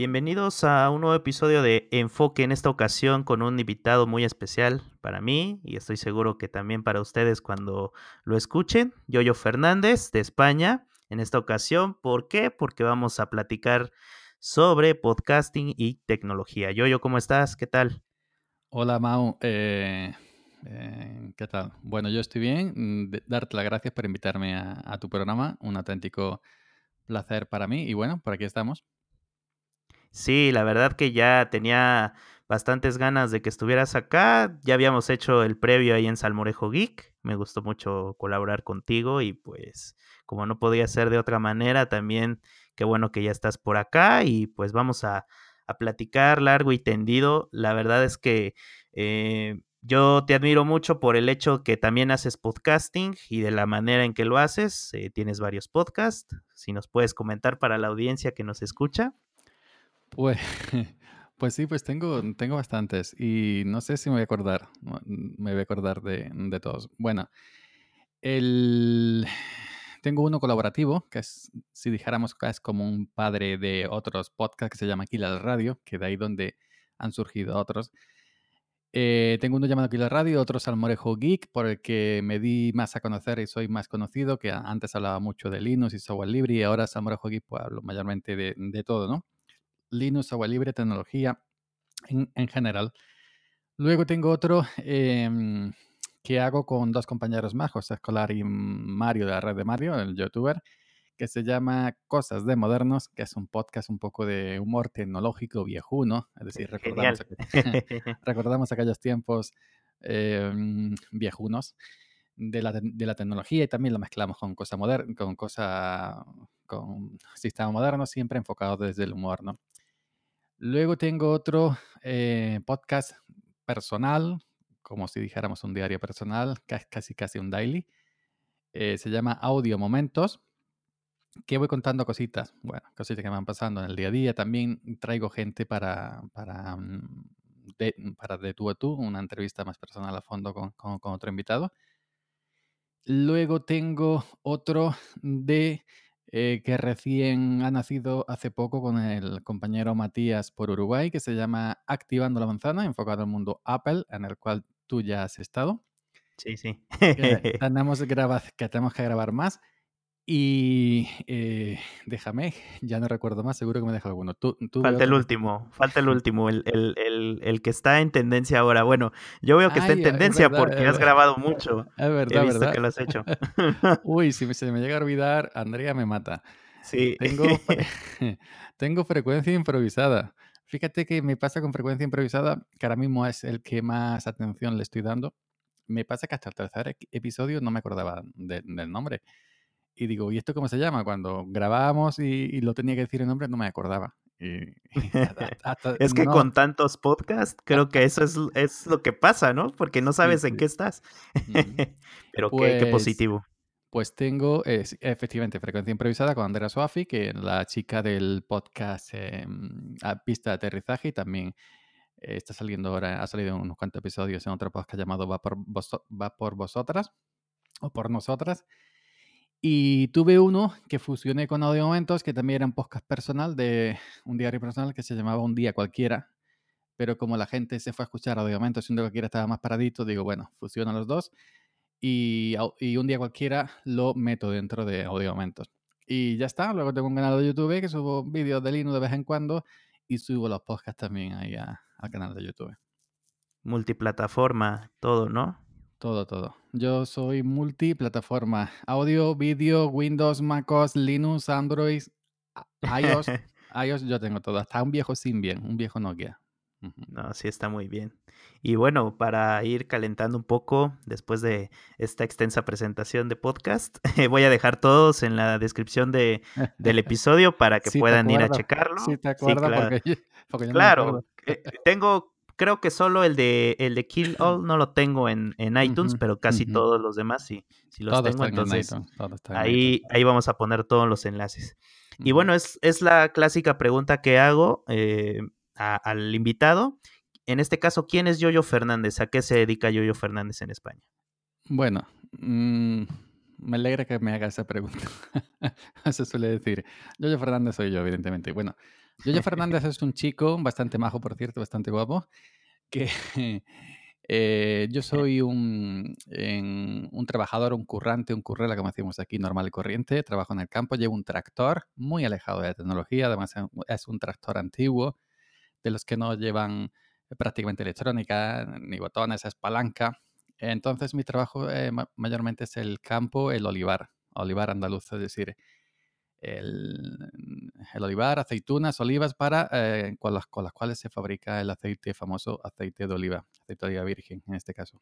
Bienvenidos a un nuevo episodio de Enfoque en esta ocasión con un invitado muy especial para mí y estoy seguro que también para ustedes cuando lo escuchen. Yoyo Fernández de España en esta ocasión. ¿Por qué? Porque vamos a platicar sobre podcasting y tecnología. Yoyo, ¿cómo estás? ¿Qué tal? Hola Mau, eh, eh, ¿qué tal? Bueno, yo estoy bien. Darte las gracias por invitarme a tu programa. Un auténtico placer para mí y bueno, por aquí estamos. Sí, la verdad que ya tenía bastantes ganas de que estuvieras acá. Ya habíamos hecho el previo ahí en Salmorejo Geek. Me gustó mucho colaborar contigo y pues como no podía ser de otra manera, también qué bueno que ya estás por acá y pues vamos a, a platicar largo y tendido. La verdad es que eh, yo te admiro mucho por el hecho que también haces podcasting y de la manera en que lo haces. Eh, tienes varios podcasts. Si nos puedes comentar para la audiencia que nos escucha. Pues, pues sí, pues tengo, tengo bastantes y no sé si me voy a acordar, me voy a acordar de, de todos. Bueno, el, tengo uno colaborativo, que es, si dijéramos que es como un padre de otros podcasts que se llama Kila Radio, que de ahí donde han surgido otros. Eh, tengo uno llamado Kila Radio, otro Salmorejo Geek, por el que me di más a conocer y soy más conocido, que antes hablaba mucho de Linux y software libre y ahora Salmorejo Geek pues hablo mayormente de, de todo, ¿no? Linux, agua libre, tecnología en, general. Luego tengo otro em, que hago con dos compañeros más, José Escolar y Mario de la red de Mario, el youtuber, que se llama Cosas de Modernos, que es un podcast un poco de humor tecnológico viejuno, es decir, recordamos, recordamos aquellos tiempos em, viejunos de la, de la, tecnología y también lo mezclamos con cosa moderna, con cosa, con sistema moderno, siempre enfocado desde el humor, ¿no? Luego tengo otro eh, podcast personal, como si dijéramos un diario personal, casi casi un daily. Eh, se llama Audio Momentos, que voy contando cositas, bueno, cositas que me van pasando en el día a día. También traigo gente para, para, mm, de, para de tú a tú, una entrevista más personal a fondo con, con otro invitado. Luego tengo otro de eh, que recién ha nacido hace poco con el compañero Matías por Uruguay, que se llama Activando la Manzana, enfocado al mundo Apple, en el cual tú ya has estado. Sí, sí. tenemos, que tenemos que grabar más. Y eh, déjame, ya no recuerdo más, seguro que me deja alguno. Tú, falta el último, falta el último, el, el, el, el, que está en tendencia ahora. Bueno, yo veo que está en tendencia porque has grabado mucho. Es verdad, He visto verdad. que lo has hecho. Uy, si se me llega a olvidar, Andrea me mata. Sí. Tengo, tengo frecuencia improvisada. Fíjate que me pasa con frecuencia improvisada, que ahora mismo es el que más atención le estoy dando. Me pasa que hasta el tercer episodio no me acordaba de, del nombre y digo, ¿y esto cómo se llama? Cuando grabábamos y, y lo tenía que decir el nombre, no me acordaba. Y, y hasta, hasta, es que no. con tantos podcasts, creo que eso es, es, lo que pasa, ¿no? Porque no sabes sí, en qué estás. Pero pues, qué, qué, positivo. Pues tengo, eh, efectivamente, Frecuencia Improvisada con Andrea Soafi, que es la chica del podcast eh, a Pista de Aterrizaje y también eh, está saliendo ahora, ha salido unos cuantos episodios en otro podcast llamado Va por, vos, Va por Vosotras o por Nosotras. Y tuve uno que fusioné con Audio Momentos, que también era un podcast personal de un diario personal que se llamaba Un Día Cualquiera. Pero como la gente se fue a escuchar Audio Momentos y un cualquiera estaba más paradito, digo, bueno, fusiono los dos. Y, y un día cualquiera lo meto dentro de Audio Momentos. Y ya está. Luego tengo un canal de YouTube que subo vídeos de Linux de vez en cuando y subo los podcasts también ahí a, al canal de YouTube. Multiplataforma, todo, ¿no? Todo, todo. Yo soy multiplataforma. Audio, vídeo, Windows, MacOS, Linux, Android, iOS. iOS yo tengo todo. Hasta un viejo Symbian, un viejo Nokia. Uh -huh. No, sí está muy bien. Y bueno, para ir calentando un poco después de esta extensa presentación de podcast, voy a dejar todos en la descripción de, del episodio para que sí puedan ir a checarlo. Sí, te acuerdas, sí, claro. porque, porque yo claro. Eh, tengo creo que solo el de el de Kill All no lo tengo en, en iTunes, uh -huh, pero casi uh -huh. todos los demás sí, sí los todos tengo. Entonces, en ahí, ahí vamos a poner todos los enlaces. Uh -huh. Y bueno, es, es la clásica pregunta que hago eh, a, al invitado. En este caso, ¿quién es Yoyo Fernández? ¿A qué se dedica Yoyo Fernández en España? Bueno, mmm, me alegra que me haga esa pregunta. Se suele decir. Yoyo Fernández soy yo, evidentemente. Bueno, Yoyo Fernández es un chico bastante majo, por cierto, bastante guapo, que eh, yo soy un, un trabajador, un currante, un currela, como decimos aquí, normal y corriente. Trabajo en el campo, llevo un tractor muy alejado de la tecnología, además es un tractor antiguo, de los que no llevan prácticamente electrónica, ni botones, es palanca. Entonces mi trabajo eh, mayormente es el campo, el olivar, olivar andaluz, es decir, el, olivar, aceitunas, olivas para eh, con, las, con las cuales se fabrica el aceite famoso aceite de oliva, aceite de oliva virgen en este caso.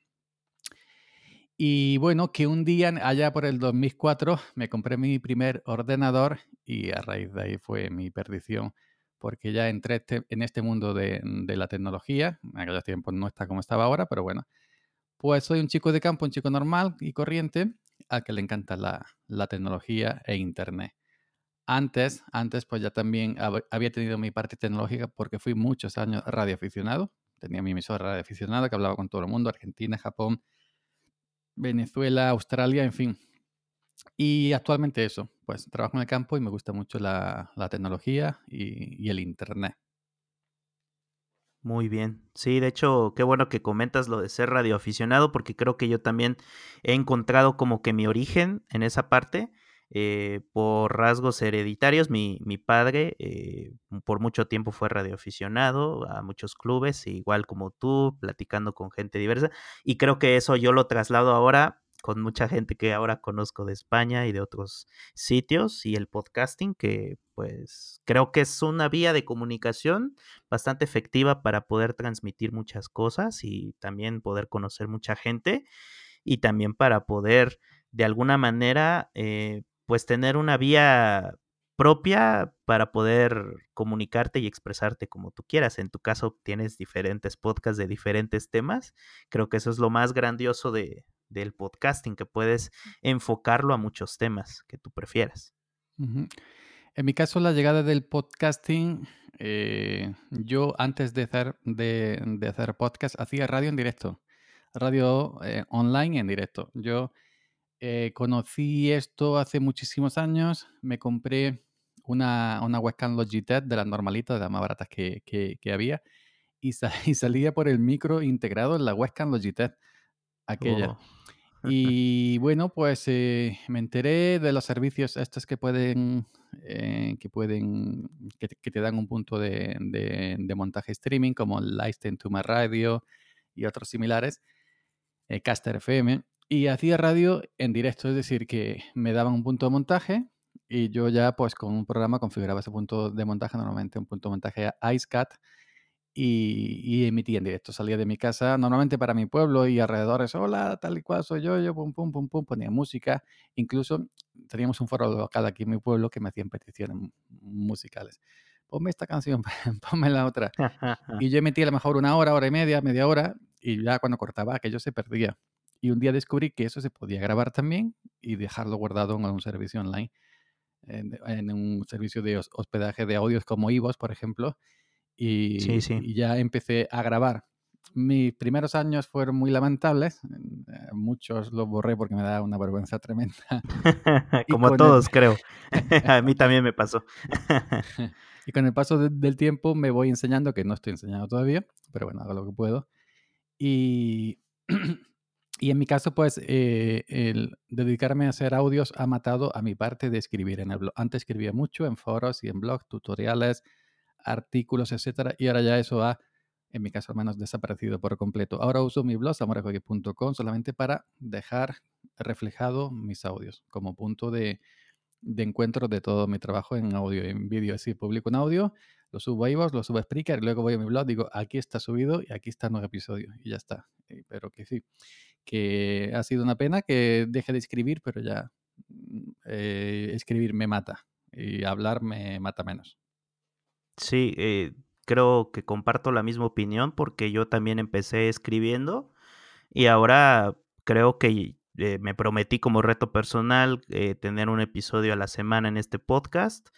Y bueno, que un día, allá por el 2004, me compré mi primer ordenador y a raíz de ahí fue mi perdición, porque ya entré este, en este mundo de, de la tecnología. En aquellos tiempos no está como estaba ahora, pero bueno, pues soy un chico de campo, un chico normal y corriente, al que le encanta la, la tecnología e Internet. Antes, antes, pues ya también había tenido mi parte tecnológica porque fui muchos años radioaficionado. Tenía mi emisora radioaficionada que hablaba con todo el mundo, Argentina, Japón, Venezuela, Australia, en fin. Y actualmente eso, pues trabajo en el campo y me gusta mucho la, la tecnología y, y el Internet. Muy bien. Sí, de hecho, qué bueno que comentas lo de ser radioaficionado, porque creo que yo también he encontrado como que mi origen en esa parte. Eh, por rasgos hereditarios, mi, mi padre eh, por mucho tiempo fue radioaficionado a muchos clubes, igual como tú, platicando con gente diversa, y creo que eso yo lo traslado ahora con mucha gente que ahora conozco de España y de otros sitios y el podcasting que pues creo que es una vía de comunicación bastante efectiva para poder transmitir muchas cosas y también poder conocer mucha gente y también para poder de alguna manera eh, pues tener una vía propia para poder comunicarte y expresarte como tú quieras. En tu caso tienes diferentes podcasts de diferentes temas. Creo que eso es lo más grandioso de, del podcasting, que puedes enfocarlo a muchos temas que tú prefieras. En mi caso, la llegada del podcasting, eh, yo antes de hacer, de, hacer podcast hacía radio en directo, radio eh, online en directo. Yo eh, conocí esto hace muchísimos años, me compré una, una webcam Logitech de las normalitas, de las más baratas que, había, y, y, salía por el micro integrado en la webcam Logitech, aquella. Oh. Y bueno, pues eh, me enteré de los servicios estos que pueden, eh, que pueden, que, te dan un punto de, de, montaje streaming como Listen to My Radio y otros similares, eh, Caster FM, y hacía radio en directo, es decir, que me daban un punto de montaje y yo ya pues con un programa configuraba ese punto de montaje, normalmente un punto de montaje IceCat, y, emitía en directo. Salía de mi casa, normalmente para mi pueblo y alrededores, hola, tal y cual soy yo, yo, pum, pum, pum, pum, ponía música. Incluso teníamos un foro local aquí en mi pueblo que me hacían peticiones musicales. Ponme esta canción, ponme la otra. y yo emitía a lo mejor una hora, hora y media, media hora, y ya cuando cortaba aquello se perdía. Y un día descubrí que eso se podía grabar también y dejarlo guardado en algún servicio online, en, un servicio de hospedaje de audios como Ivos, por ejemplo, y, ya empecé a grabar. Mis primeros años fueron muy lamentables, eh, muchos los borré porque me da una vergüenza tremenda. Como todos, creo. a mí también me pasó. y con el paso del tiempo me voy enseñando, que no estoy enseñando todavía, pero bueno, hago lo que puedo. Y, y en mi caso, pues, eh, el dedicarme a hacer audios ha matado a mi parte de escribir en el blog. Antes escribía mucho en foros y en blogs, tutoriales, artículos, etcétera, y ahora ya eso ha, en mi caso al menos, desaparecido por completo. Ahora uso mi blog, samorejoque.com, solamente para dejar reflejado mis audios como punto de, encuentro de todo mi trabajo en audio y en vídeo. Así publico un audio, lo subo a iVoox, lo subo a Spreaker, y luego voy a mi blog, digo, aquí está subido y aquí está el nuevo episodio, y ya está. Pero que sí, que ha sido una pena que deje de escribir, pero ya mm, eh, escribir me mata y hablar me mata menos. Sí, eh, creo que comparto la misma opinión porque yo también empecé escribiendo y ahora creo que eh, me prometí como reto personal tener un episodio a la semana en este podcast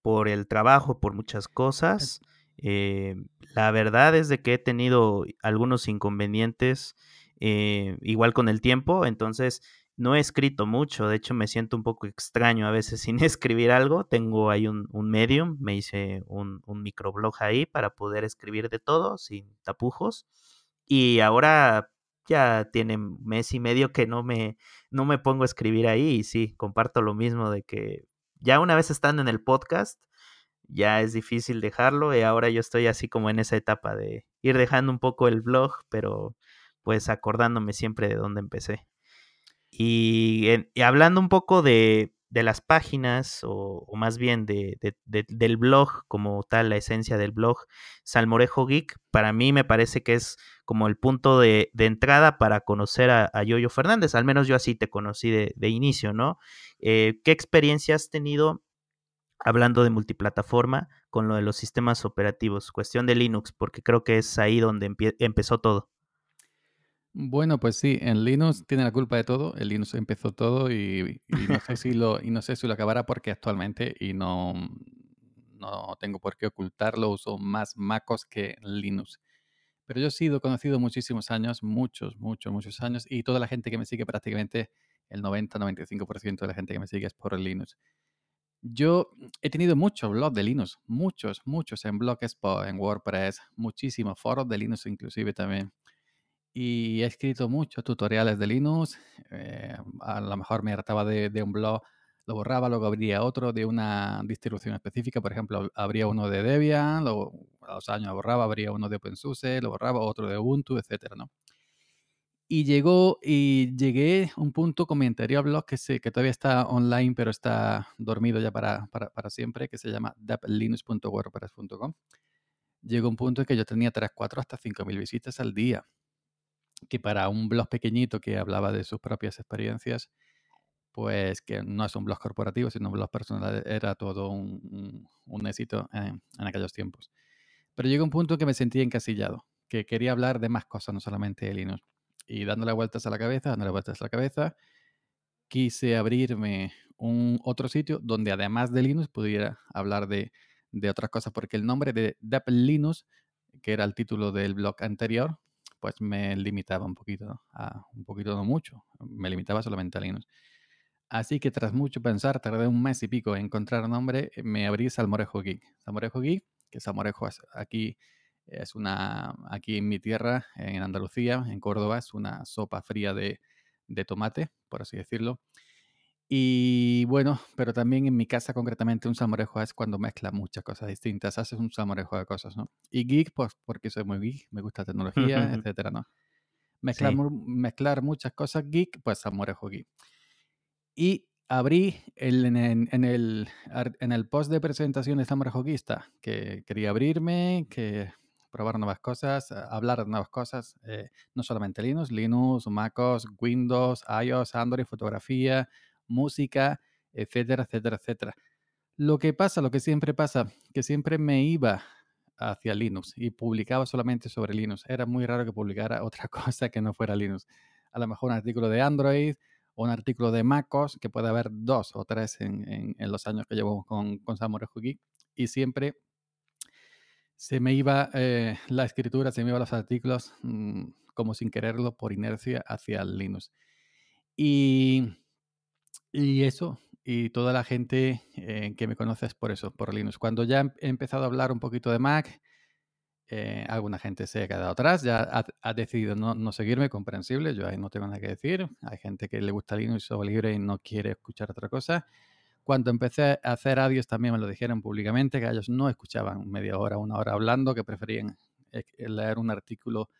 por el trabajo, por muchas cosas. la verdad es de que he tenido algunos inconvenientes igual con el tiempo, entonces no he escrito mucho, de hecho me siento un poco extraño a veces sin escribir algo. Tengo ahí un, un medium, me hice un, un microblog ahí para poder escribir de todo, sin tapujos. Y ahora ya tiene mes y medio que no me, no me pongo a escribir ahí y sí, comparto lo mismo de que ya una vez estando en el podcast, ya es difícil dejarlo y ahora yo estoy así como en esa etapa de ir dejando un poco el blog, pero pues acordándome siempre de dónde empecé. Y, hablando un poco de, las páginas, o, más bien de, del blog como tal, la esencia del blog, Salmorejo Geek, para mí me parece que es como el punto de, entrada para conocer a, Yoyo Fernández, al menos yo así te conocí de, inicio, ¿no? Eh, ¿Qué experiencia has tenido hablando de multiplataforma con lo de los sistemas operativos? Cuestión de Linux, porque creo que es ahí donde empezó todo. Bueno, pues sí, en Linux tiene la culpa de todo. El Linux empezó todo y, no sé si lo y no sé si lo acabará porque actualmente y no no tengo por qué ocultarlo, uso más MacOS que Linux. Pero yo he sido conocido muchísimos años, muchos, muchos, muchos años y toda la gente que me sigue prácticamente el 90-95% de la gente que me sigue es por Linux. Yo he tenido muchos blogs de Linux, muchos, muchos en Blogspot, en WordPress, muchísimos foros de Linux inclusive también y he escrito muchos tutoriales de Linux. Eh, a lo mejor me trataba de, un blog, lo borraba, luego abría otro de una distribución específica. Por ejemplo, abría uno de Debian, luego a los años borraba, abría uno de OpenSUSE, lo borraba, otro de Ubuntu, etcétera, ¿no? Y llegó y llegué a un punto con mi anterior blog que, sé, que todavía está online, pero está dormido ya para, para, para siempre, que se llama daplinux.wordpress.com. Llegó un punto en que yo tenía 3, 4, hasta 5 mil visitas al día que para un blog pequeñito que hablaba de sus propias experiencias, pues que no es un blog corporativo, sino un blog personal, era todo un, éxito en, aquellos tiempos. Pero llegó un punto que me sentía encasillado, que quería hablar de más cosas, no solamente de Linux. Y dándole vueltas a la cabeza, dándole vueltas a la cabeza, quise abrirme un otro sitio donde además de Linux pudiera hablar de, de otras cosas, porque el nombre de Depp Linux, que era el título del blog anterior, pues me limitaba un poquito, a, un poquito no mucho, me limitaba solamente a Linux. Así que tras mucho pensar, tardé un mes y pico en encontrar nombre, me abrí Salmorejo Geek. Salmorejo Geek, que Salmorejo aquí es una, aquí en mi tierra, en Andalucía, en Córdoba, es una sopa fría de, de tomate, por así decirlo. Y bueno, pero también en mi casa concretamente un salmorejo es cuando mezcla muchas cosas distintas, haces un salmorejo de cosas, ¿no? Y geek, pues porque soy muy geek, me gusta tecnología, etcétera, ¿no? Mezclar, mezclar muchas cosas geek, pues salmorejo geek. Y abrí el, en, el, en, el, post de presentación de Salmorejo Geekista, que quería abrirme, que probar nuevas cosas, hablar de nuevas cosas, eh, no solamente Linux, Linux, MacOS, Windows, iOS, Android, fotografía, música, etcétera, etcétera, etcétera. Lo que pasa, lo que siempre pasa, que siempre me iba hacia Linux y publicaba solamente sobre Linux. Era muy raro que publicara otra cosa que no fuera Linux. A lo mejor un artículo de Android o un artículo de MacOS, que puede haber dos o tres en, los años que llevo con, con Samurai Geek. Y siempre se me iba eh, la escritura, se me iban los artículos mm, como sin quererlo por inercia hacia Linux. Y y eso, y toda la gente eh, que me conoce es por eso, por Linux. Cuando ya he empezado a hablar un poquito de Mac, eh, alguna gente se ha quedado atrás, ya ha, decidido no, seguirme, comprensible, yo ahí no tengo nada que decir. Hay gente que le gusta Linux o libre y no quiere escuchar otra cosa. Cuando empecé a hacer audios también me lo dijeron públicamente, que ellos no escuchaban media hora, una hora hablando, que preferían leer un artículo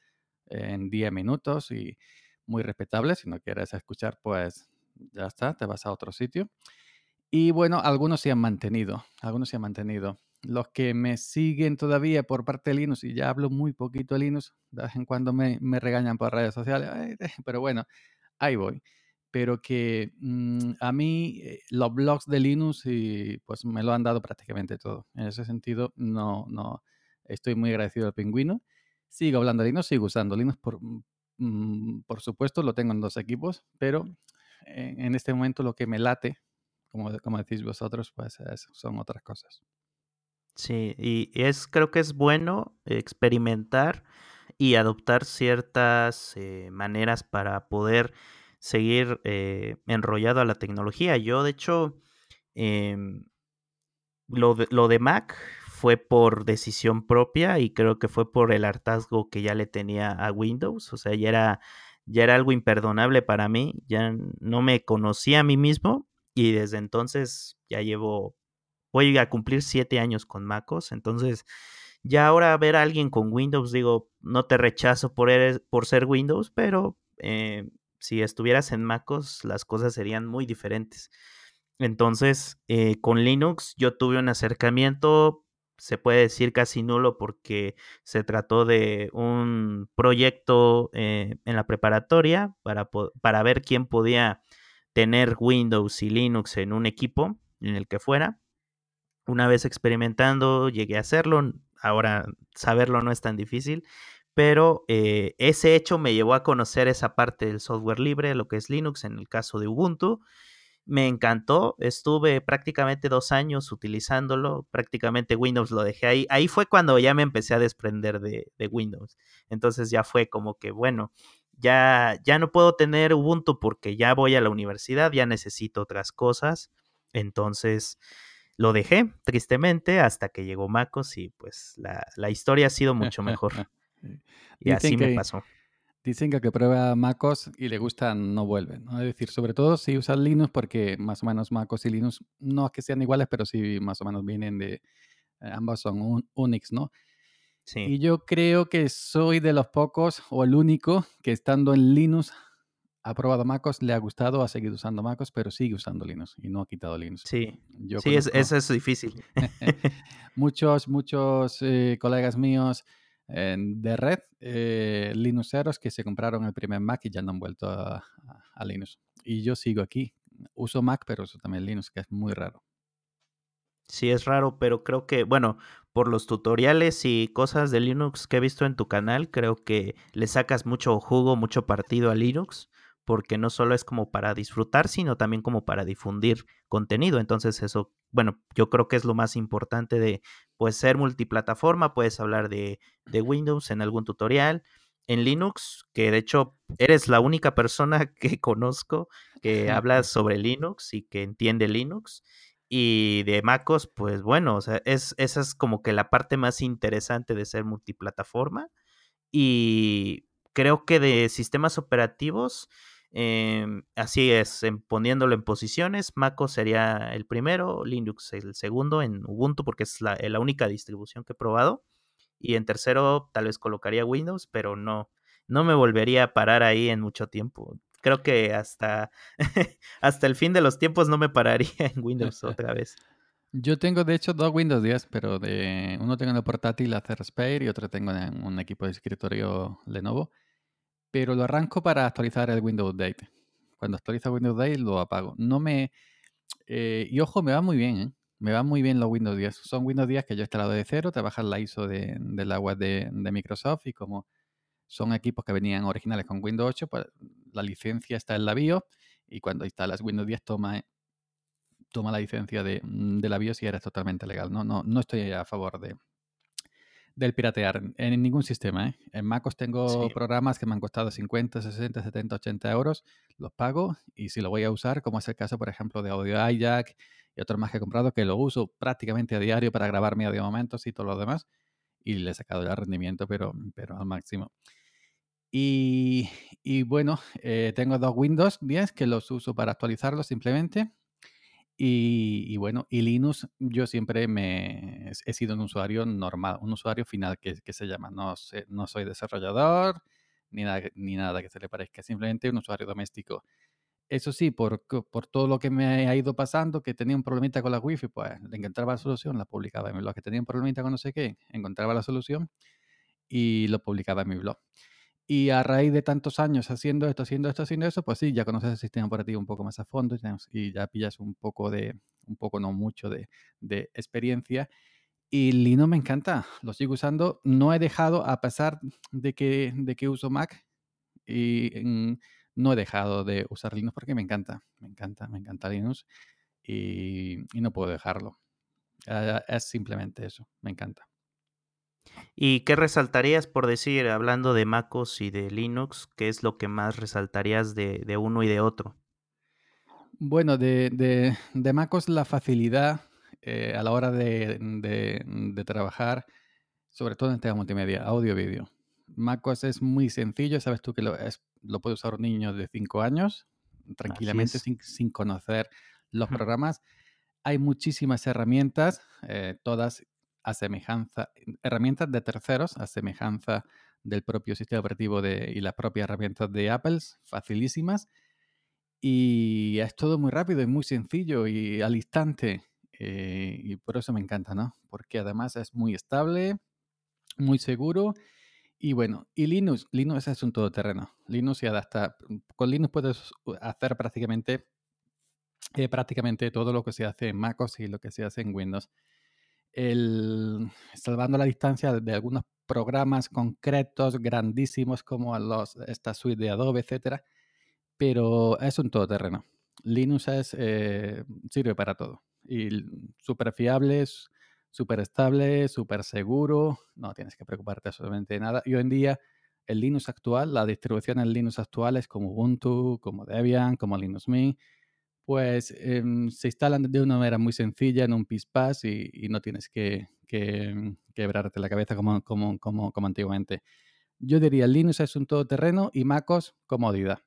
en 10 minutos y muy respetable. Si no quieres escuchar, pues ya está, te vas a otro sitio. Y bueno, algunos se han mantenido, algunos se han mantenido. Los que me siguen todavía por parte de Linux, y ya hablo muy poquito de Linux, de vez en cuando me, me regañan por redes sociales, pero bueno, ahí voy. Pero que mm, a mí eh, los blogs de Linux pues me lo han dado prácticamente todo. En ese sentido, no, no, estoy muy agradecido al pingüino. Sigo hablando de Linux, sigo usando Linux por, mm, por supuesto, lo tengo en dos equipos, pero en este momento lo que me late, como, decís vosotros, pues son otras cosas. Sí, y es, creo que es bueno experimentar y adoptar ciertas eh, maneras para poder seguir eh, enrollado a la tecnología. Yo, de hecho, em, lo, de, lo de Mac fue por decisión propia y creo que fue por el hartazgo que ya le tenía a Windows. O sea, ya era, ya era algo imperdonable para mí. Ya no me conocía a mí mismo y desde entonces ya llevo, voy a cumplir siete años con MacOS. Entonces, ya ahora ver a alguien con Windows, digo, no te rechazo por, por ser Windows, pero eh, si estuvieras en MacOS, las cosas serían muy diferentes. Entonces, eh, con Linux yo tuve un acercamiento, se puede decir casi nulo, porque se trató de un proyecto eh, en la preparatoria para, para ver quién podía tener Windows y Linux en un equipo en el que fuera. Una vez experimentando, llegué a hacerlo. Ahora saberlo no es tan difícil pero eh, ese hecho me llevó a conocer esa parte del software libre, lo que es Linux en el caso de Ubuntu. Me encantó, estuve prácticamente dos años utilizándolo, prácticamente Windows lo dejé ahí. Ahí fue cuando ya me empecé a desprender de, Windows. Entonces ya fue como que, bueno, ya, ya no puedo tener Ubuntu porque ya voy a la universidad, ya necesito otras cosas. Entonces lo dejé, tristemente, hasta que llegó MacOS y pues la, la historia ha sido mucho mejor. Y así me pasó. Dicen que el que prueba MacOS y le gusta no vuelve. ¿no? Es decir, sobre todo si usas Linux, porque más o menos MacOS y Linux no es que sean iguales, pero sí más o menos vienen de. Eh, ambos son un, Unix, ¿no? Sí. Y yo creo que soy de los pocos o el único que estando en Linux ha probado MacOS, le ha gustado, ha seguido usando MacOS, pero sigue usando Linux y no ha quitado Linux. Sí, sí eso es difícil. muchos, muchos eh, colegas míos de red eh, Linuxeros que se compraron el primer Mac y ya no han vuelto a, Linux. Y yo sigo aquí. Uso Mac, pero uso también Linux, que es muy raro. Sí, es raro, pero creo que, bueno, por los tutoriales y cosas de Linux que he visto en tu canal, creo que le sacas mucho jugo, mucho partido a Linux porque no solo es como para disfrutar, sino también como para difundir contenido. Entonces eso, bueno, yo creo que es lo más importante de pues ser multiplataforma, puedes hablar de, de Windows en algún tutorial, en Linux, que de hecho eres la única persona que conozco que habla sobre Linux y que entiende Linux. Y de MacOS, pues bueno, o sea, es, esa es como que la parte más interesante de ser multiplataforma. Y creo que de sistemas operativos, Em, así es, poniéndolo en posiciones, MacOS sería el primero, Linux el segundo en Ubuntu porque es la, la, única distribución que he probado. Y en tercero tal vez colocaría Windows, pero no, no me volvería a parar ahí en mucho tiempo. Creo que hasta, hasta el fin de los tiempos no me pararía en Windows otra vez. Yo tengo de hecho dos Windows 10, pero de uno tengo en el portátil Acer Spare y otro tengo en un equipo de escritorio Lenovo pero lo arranco para actualizar el Windows Update. Cuando actualiza Windows Update lo apago. No me... Eh, y ojo, me va muy bien, ¿eh? Me va muy bien los Windows 10. Son Windows 10 que yo he instalado de cero, te bajas la ISO de, la web de, Microsoft y como son equipos que venían originales con Windows 8, pues la licencia está en la BIOS y cuando instalas Windows 10 toma, toma la licencia de, de la BIOS y eres totalmente legal. No, no, no estoy a favor de, del piratear en ningún sistema. ¿eh? En MacOS tengo programas que me han costado 50, 60, 70, 80 euros. Los pago y si lo voy a usar, como es el caso, por ejemplo, de Audio iJack y otros más que he comprado, que lo uso prácticamente a diario para grabar mi audio momentos y todo lo demás. Y le he sacado ya rendimiento, pero, pero al máximo. Y, y bueno, eh, tengo dos Windows 10 que los uso para actualizarlos simplemente. Y, bueno, y Linux, yo siempre me he sido un usuario normal, un usuario final que, se llama. No, no soy desarrollador ni nada, ni nada que se le parezca, simplemente un usuario doméstico. Eso sí, por, por todo lo que me ha ido pasando, que tenía un problemita con la wifi, pues le encontraba la solución, la publicaba en mi blog. Que tenía un problemita con no sé qué, encontraba la solución y lo publicaba en mi blog. Y a raíz de tantos años haciendo esto, haciendo esto, haciendo eso, pues sí, ya conoces el sistema operativo un poco más a fondo y ya pillas un poco de, un poco no mucho de, de experiencia. Y Linux me encanta, lo sigo usando. No he dejado, a pesar de que, de que uso Mac, y no he dejado de usar Linux porque me encanta, me encanta, me encanta Linux y, y no puedo dejarlo. Ah, es simplemente eso, me encanta. ¿Y qué resaltarías por decir, hablando de MacOS y de Linux, qué es lo que más resaltarías de, de uno y de otro? Bueno, de, de, de MacOS la facilidad eh, a la hora de, de, trabajar, sobre todo en tema multimedia, audio-vídeo. MacOS es muy sencillo, sabes tú que lo, es, lo puede usar un niño de 5 años tranquilamente sin, sin, conocer los programas. Hay muchísimas herramientas, eh, todas a semejanza, herramientas de terceros a semejanza del propio sistema operativo de, y las propias herramientas de Apple, facilísimas. Y es todo muy rápido y muy sencillo y al instante. Eh, y por eso me encanta, ¿no? Porque además es muy estable, muy seguro. Y bueno, y Linux, Linux es un todoterreno. Linux se adapta. Con Linux puedes hacer prácticamente, eh, prácticamente todo lo que se hace en MacOS y lo que se hace en Windows el, salvando la distancia de algunos programas concretos, grandísimos, como los, esta suite de Adobe, etcétera, pero es un todoterreno. Linux es, eh, sirve para todo. Y súper fiable, súper estable, súper seguro. No tienes que preocuparte absolutamente de nada. Y hoy en día, el Linux actual, la distribución en Linux actual es como Ubuntu, como Debian, como Linux Mint pues em, se instalan de una manera muy sencilla en un PISPAS y, y no tienes que, que, quebrarte la cabeza como, como, como, antiguamente. Yo diría Linux es un todoterreno y MacOS comodidad.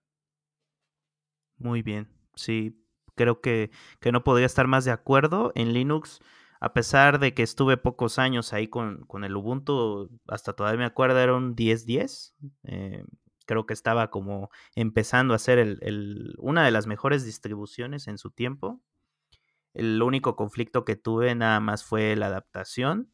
Muy bien, sí, creo que, que, no podría estar más de acuerdo. En Linux, a pesar de que estuve pocos años ahí con, con el Ubuntu, hasta todavía me acuerdo, era un 1010. Eh, creo que estaba como empezando a ser el, una de las mejores distribuciones en su tiempo. El único conflicto que tuve nada más fue la adaptación,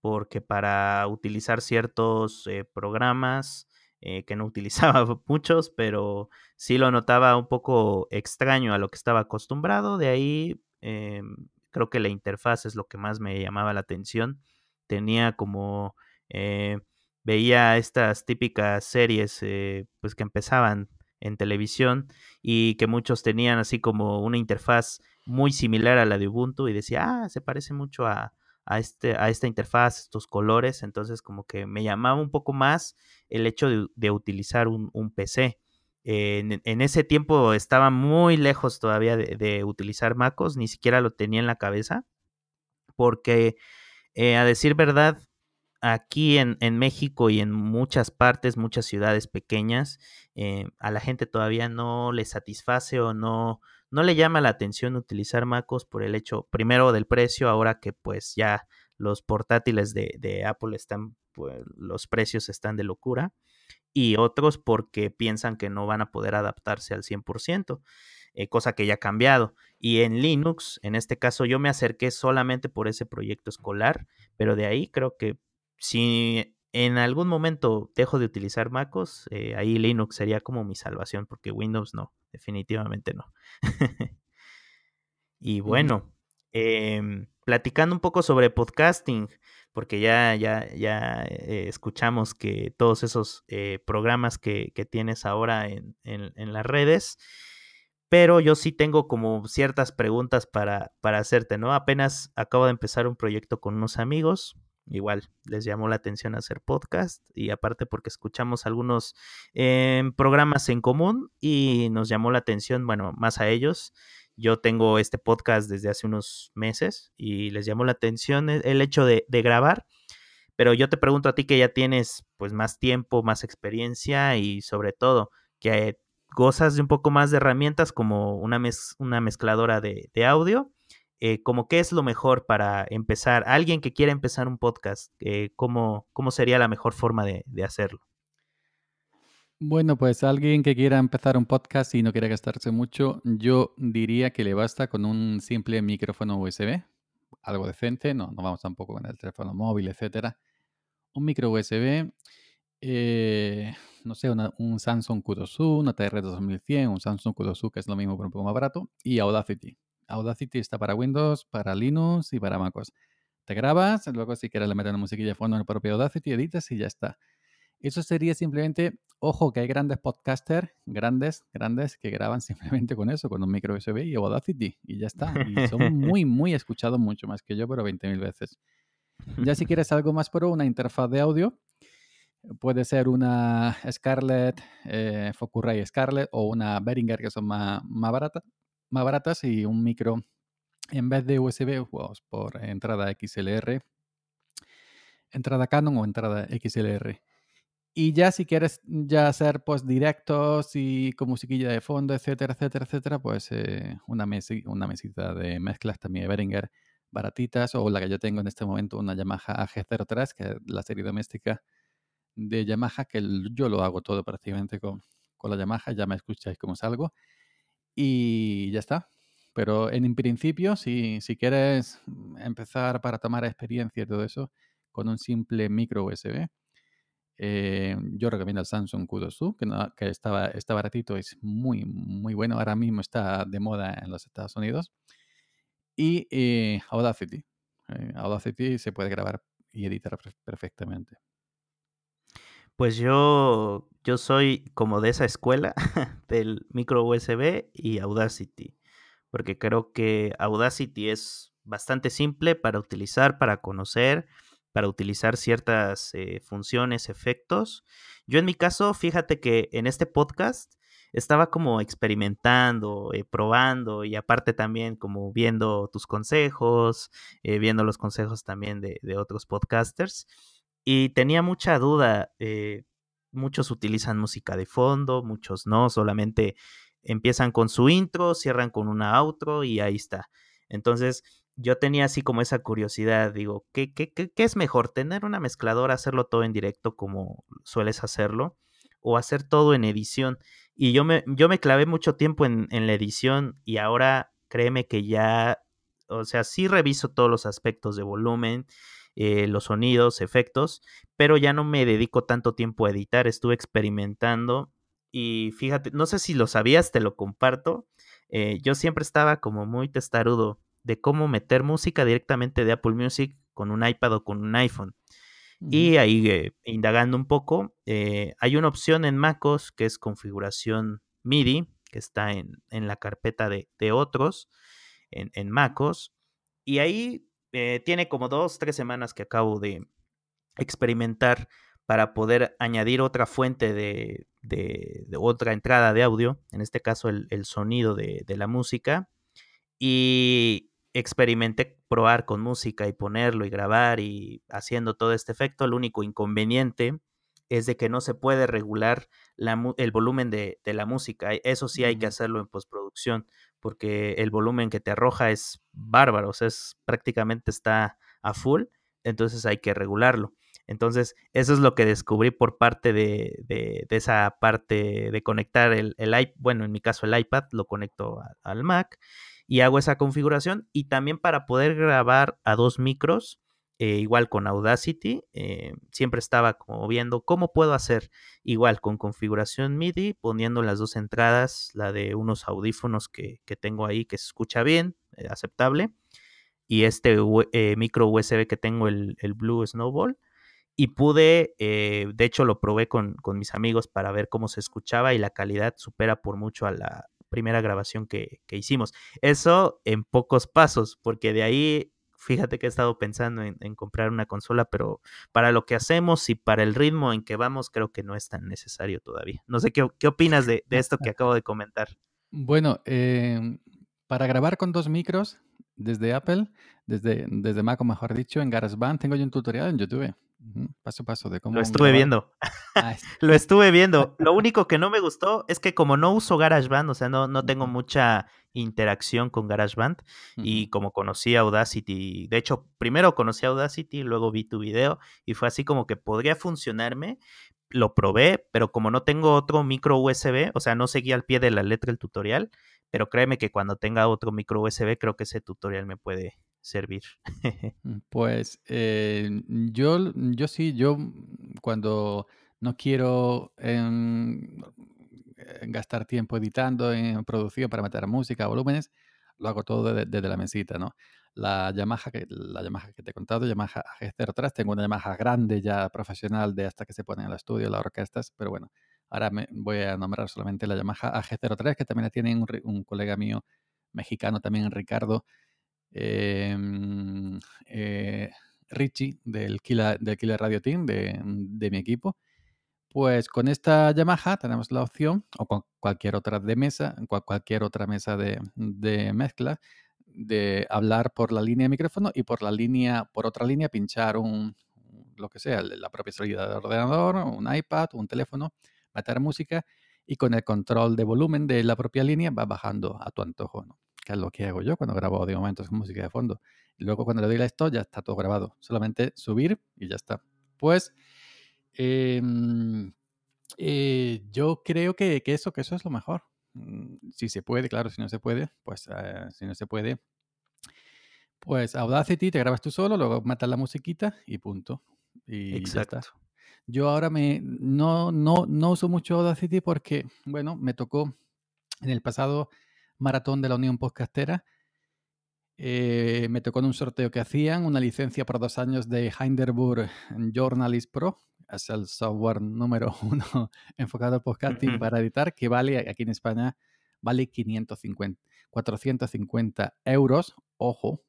porque para utilizar ciertos eh, programas, eh, que no utilizaba muchos, pero sí lo notaba un poco extraño a lo que estaba acostumbrado. De ahí em, creo que la interfaz es lo que más me llamaba la atención. Tenía como eh, veía estas típicas series eh, pues que empezaban en televisión y que muchos tenían así como una interfaz muy similar a la de Ubuntu y decía, ah, se parece mucho a, a, este, a esta interfaz, estos colores, entonces como que me llamaba un poco más el hecho de, utilizar un, un PC. en, ese tiempo estaba muy lejos todavía de, de, utilizar MacOS, ni siquiera lo tenía en la cabeza, porque eh, a decir verdad, aquí en, en, México y en muchas partes, muchas ciudades pequeñas, eh, a la gente todavía no le satisface o no, no le llama la atención utilizar MacOS por el hecho, primero, del precio, ahora que pues ya los portátiles de, Apple están, pues los precios están de locura, y otros porque piensan que no van a poder adaptarse al 100%. Eh, cosa que ya ha cambiado. Y en Linux, en este caso, yo me acerqué solamente por ese proyecto escolar, pero de ahí creo que si en algún momento dejo de utilizar MacOS, eh, ahí Linux sería como mi salvación, porque Windows no, definitivamente no. y bueno, em, platicando un poco sobre podcasting, porque ya, ya, ya eh, escuchamos que todos esos eh, programas que, que, tienes ahora en, en, en, las redes, pero yo sí tengo como ciertas preguntas para, para hacerte, ¿no? Apenas acabo de empezar un proyecto con unos amigos, igual les llamó la atención hacer podcast y aparte porque escuchamos algunos eh, programas en común y nos llamó la atención, bueno, más a ellos. Yo tengo este podcast desde hace unos meses y les llamó la atención el hecho de, grabar, pero yo te pregunto a ti que ya tienes pues más tiempo, más experiencia y sobre todo que gozas de un poco más de herramientas como una, una mezcladora de audio eh, como qué es lo mejor para empezar, alguien que quiera empezar un podcast, eh, ¿cómo, ¿cómo, sería la mejor forma de, hacerlo? Bueno, pues alguien que quiera empezar un podcast y no quiera gastarse mucho, yo diría que le basta con un simple micrófono USB, algo decente, no, no vamos tampoco con el teléfono móvil, etcétera. Un micro USB, eh, no sé, un Samsung Q2U, una TR2100, un Samsung Q2U que es lo mismo pero un poco más barato, y Audacity. Audacity está para Windows, para Linux y para MacOS. Te grabas, luego si quieres le metes una musiquilla de fondo en el propio Audacity, editas y ya está. Eso sería simplemente, ojo que hay grandes podcasters, grandes, grandes, que graban simplemente con eso, con un micro USB y Audacity y ya está. Y son muy, muy escuchados, mucho más que yo, pero 20.000 veces. Ya si quieres algo más pro, una interfaz de audio, puede ser una Scarlett, eh, Focusrite Scarlett o una Behringer que son más, más, más baratas y un micro en vez de USB pues, por entrada XLR, entrada Canon o entrada XLR. Y ya si quieres ya hacer pues directos y con musiquilla de fondo, etcétera, etcétera, etcétera, pues eh, una, una mesita de mezclas también de Behringer baratitas o la que yo tengo en este momento, una Yamaha AG03, que es la serie doméstica de Yamaha, que yo lo hago todo prácticamente con, con la Yamaha, ya me escucháis cómo salgo. Y ya está. Pero en principio, si, si quieres empezar para tomar experiencia y todo eso, con un simple micro USB, eh, yo recomiendo el Samsung Q2U, que, que está, está baratito, es muy, muy bueno. Ahora mismo está de moda en los Estados Unidos. Y eh, Audacity. Eh, Audacity se puede grabar y editar perfectamente. Pues yo, yo soy como de esa escuela del micro USB y Audacity, porque creo que Audacity es bastante simple para utilizar, para conocer para utilizar ciertas eh, funciones, efectos. Yo en mi caso, fíjate que en este podcast estaba como experimentando, eh, probando y aparte también como viendo tus consejos, eh, viendo los consejos también de, otros podcasters y tenía mucha duda. muchos utilizan música de fondo, muchos no, solamente empiezan con su intro, cierran con una outro y ahí está. Entonces, yo tenía así como esa curiosidad, digo, ¿qué, qué, qué, es mejor? ¿Tener una mezcladora, hacerlo todo en directo como sueles hacerlo? ¿O hacer todo en edición? Y yo me, yo me clavé mucho tiempo en, en la edición y ahora créeme que ya, o sea, sí reviso todos los aspectos de volumen, eh, los sonidos, efectos, pero ya no me dedico tanto tiempo a editar, estuve experimentando y fíjate, no sé si lo sabías, te lo comparto, eh, yo siempre estaba como muy testarudo de cómo meter música directamente de Apple Music con un iPad o con un iPhone. Y ahí, eh, indagando un poco, hay una opción en MacOS que es configuración MIDI, que está en, la carpeta de, otros, en, en, MacOS. Y ahí eh, tiene como dos, tres semanas que acabo de experimentar para poder añadir otra fuente de, otra entrada de audio, en este caso el, el sonido de, la música. Y experimenté probar con música y ponerlo y grabar y haciendo todo este efecto. El único inconveniente es de que no se puede regular el volumen de, la música. Eso sí hay que hacerlo en postproducción, porque el volumen que te arroja es bárbaro, o sea, es, prácticamente está a full, entonces hay que regularlo. Entonces, eso es lo que descubrí por parte de, esa parte de conectar el iPad, bueno, en mi caso el iPad, lo conecto al Mac y hago esa configuración y también para poder grabar a dos micros, eh, igual con Audacity, eh, siempre estaba como viendo cómo puedo hacer igual con configuración MIDI, poniendo las dos entradas, la de unos audífonos que, tengo ahí que se escucha bien, eh, aceptable, y este micro USB que tengo, el, el Blue Snowball. Y pude, de hecho lo probé con, con mis amigos para ver cómo se escuchaba y la calidad supera por mucho a la, primera grabación que, hicimos. Eso en pocos pasos, porque de ahí, fíjate que he estado pensando en, comprar una consola, pero para lo que hacemos y para el ritmo en que vamos, creo que no es tan necesario todavía. No sé qué, qué opinas de, esto que acabo de comentar. Bueno, em, para grabar con dos micros desde Apple, desde, desde Mac, o mejor dicho, en GarageBand, tengo yo un tutorial en YouTube. Paso a paso de cómo. Lo estuve viendo. Ah, lo estuve viendo. Lo único que no me gustó es que como no uso GarageBand, o sea, no, no tengo mucha interacción con GarageBand y como conocí Audacity, de hecho, primero conocí Audacity, luego vi tu video y fue así como que podría funcionarme. Lo probé, pero como no tengo otro micro USB, o sea, no seguí al pie de la letra el tutorial, pero créeme que cuando tenga otro micro USB, creo que ese tutorial me puede servir. Mm, pues eh, yo, yo sí, yo cuando no quiero em, gastar tiempo editando en producción para meter música, volúmenes, lo hago todo desde, la mesita, ¿no? La Yamaha, que, la Yamaha que te he contado, Yamaha AG03, tengo una Yamaha grande ya profesional de hasta que se pone en el estudio, las orquestas, pero bueno, ahora voy a nombrar solamente la Yamaha AG03, que también la tiene un, un colega mío mexicano también, Ricardo, Em, eh, Richie del Killer, del Killer Radio Team, de, mi equipo. Pues con esta Yamaha tenemos la opción, o con cualquier otra de mesa, cualquier otra mesa de, mezcla, de hablar por la línea de micrófono y por la línea, por otra línea, pinchar un, lo que sea, la propia salida del ordenador, un iPad, un teléfono, meter música y con el control de volumen de la propia línea va bajando a tu antojo. Que es lo que hago yo cuando grabo audio momentos con música de fondo. Y luego cuando le doy a esto ya está todo grabado. Solamente subir y ya está. Pues em, eh, yo creo que, eso, que eso es lo mejor. Mm, si se puede, claro, si no se puede, pues eh, si no se puede, pues Audacity te grabas tú solo, luego matas la musiquita y punto. Y Exacto. Yo ahora me no, no, no uso mucho Audacity porque, bueno, me tocó en el pasado maratón de la Unión Podcastera. Eh, me tocó en un sorteo que hacían una licencia por dos años de Hinderburg Journalist Pro, es el software número uno enfocado al podcasting para editar, que vale aquí en España, vale 550, 450 euros. Ojo,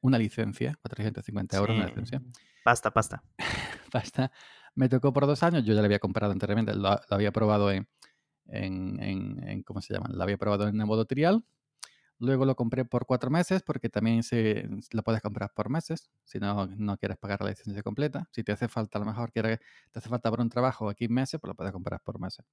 una licencia, 450 euros una licencia. Pasta, pasta. pasta. Me tocó por dos años, yo ya lo había comprado anteriormente, lo, había probado en, en, ¿cómo se llama? Lo había probado en modo trial. Luego lo compré por cuatro meses porque también se, lo puedes comprar por meses si no, no quieres pagar la licencia completa. Si te hace falta, a lo mejor te hace falta para un trabajo aquí meses, pues lo puedes comprar por meses.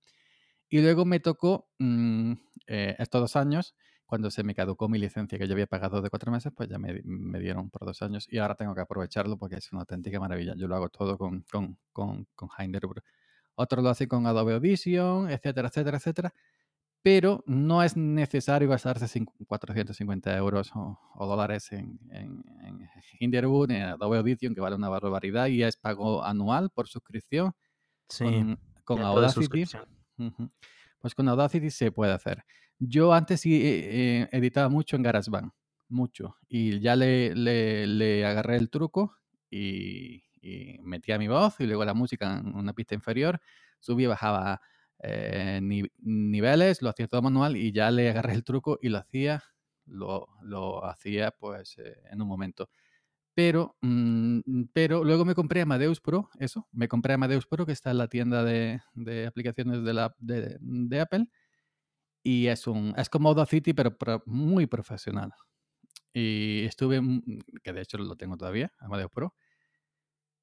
Y luego me tocó mm, eh, estos dos años cuando se me caducó mi licencia que yo había pagado de cuatro meses, pues ya me, me, dieron por dos años y ahora tengo que aprovecharlo porque es una auténtica maravilla. Yo lo hago todo con, con, con, con Hinderburg. Otros lo hacen con Adobe Audition, etcétera, etcétera, etcétera. Pero no es necesario gastarse 450 euros o, dólares en, en, en Hinderburg, en Adobe Audition, que vale una barbaridad y es pago anual por suscripción. Sí, con, con Audacity. Pues con Audacity se puede hacer. Yo antes sí eh, eh, editaba mucho en GarageBand, mucho. Y ya le, le, agarré el truco y, metía mi voz y luego la música en una pista inferior, subía y bajaba eh, niveles, lo hacía todo manual y ya le agarré el truco y lo hacía, lo, lo hacía pues en un momento. Pero, mm, pero luego me compré Amadeus Pro, eso, me compré Amadeus Pro que está en la tienda de, de aplicaciones de, la, de, Apple y es, un, es como Audacity, pero, muy profesional. Y estuve, que de hecho lo tengo todavía, Amadeus Pro.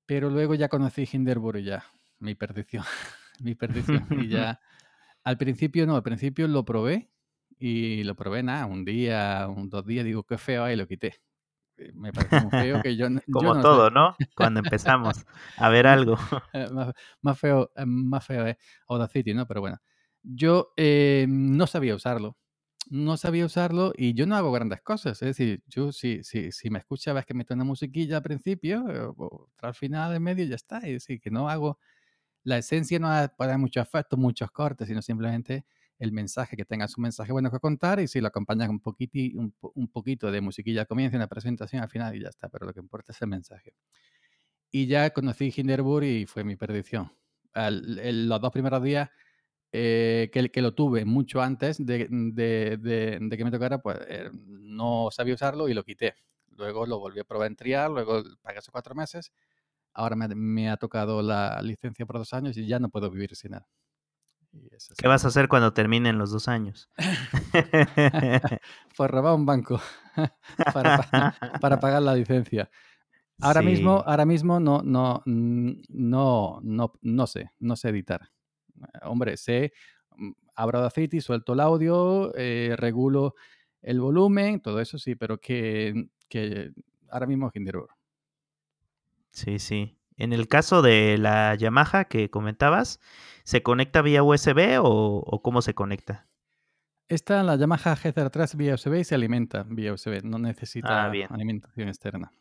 Pero luego ya conocí Hinderburg y ya, mi perdición. mi perdición. y ya, al principio no, al principio lo probé y lo probé nada, un día, un, dos días, digo, qué feo, ahí lo quité. Me pareció muy feo que yo, Como todo, ¿no? Cuando empezamos a ver algo. Eh, más, feo, eh, más feo es Audacity, ¿no? Pero bueno. Yo eh, no sabía usarlo. No sabía usarlo y yo no hago grandes cosas. Es decir, yo si, si, si me escucha, ves que meto una musiquilla al principio, eh, o al final, en medio, ya está. Es decir, que no hago. La esencia no para mucho efecto, muchos cortes, sino simplemente el mensaje, que tengas un mensaje bueno que contar y si lo acompañas un, poquito, un, un poquito de musiquilla al comienzo, una presentación al final y ya está, pero lo que importa es el mensaje. Y ya conocí Hinderburg y fue mi perdición. los dos primeros días eh, que, lo tuve mucho antes de, que me tocara, pues eh, no sabía usarlo y lo quité. Luego lo volví a probar en trial, luego pagué esos cuatro meses. Ahora me, me, ha tocado la licencia por dos años y ya no puedo vivir sin él. ¿Qué vas a hacer cuando terminen los dos años? pues robar un banco para, para, pagar la licencia. Ahora mismo, ahora mismo no, no, no, no, no sé, no sé editar hombre, sé, mm, abro Audacity, suelto el audio, eh, regulo el volumen, todo eso sí, pero que, que ahora mismo Hinderburg. Sí, sí. En el caso de la Yamaha que comentabas, ¿se conecta vía USB o, cómo se conecta? Esta, la Yamaha GZ3 vía USB y se alimenta vía USB, no necesita ah, alimentación externa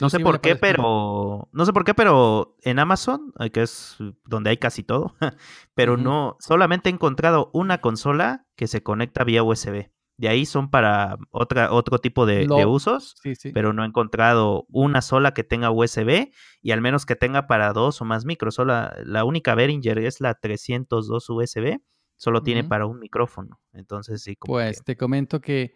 no sé por qué, pero no sé por qué, pero en Amazon, eh, que es donde hay casi todo, pero no, solamente he encontrado una consola que se conecta vía USB. De ahí son para otra, otro tipo de, usos, pero no he encontrado una sola que tenga USB y al menos que tenga para dos o más micros. Solo la única Behringer es la 302 USB, solo tiene para un micrófono. Entonces sí. pues te comento que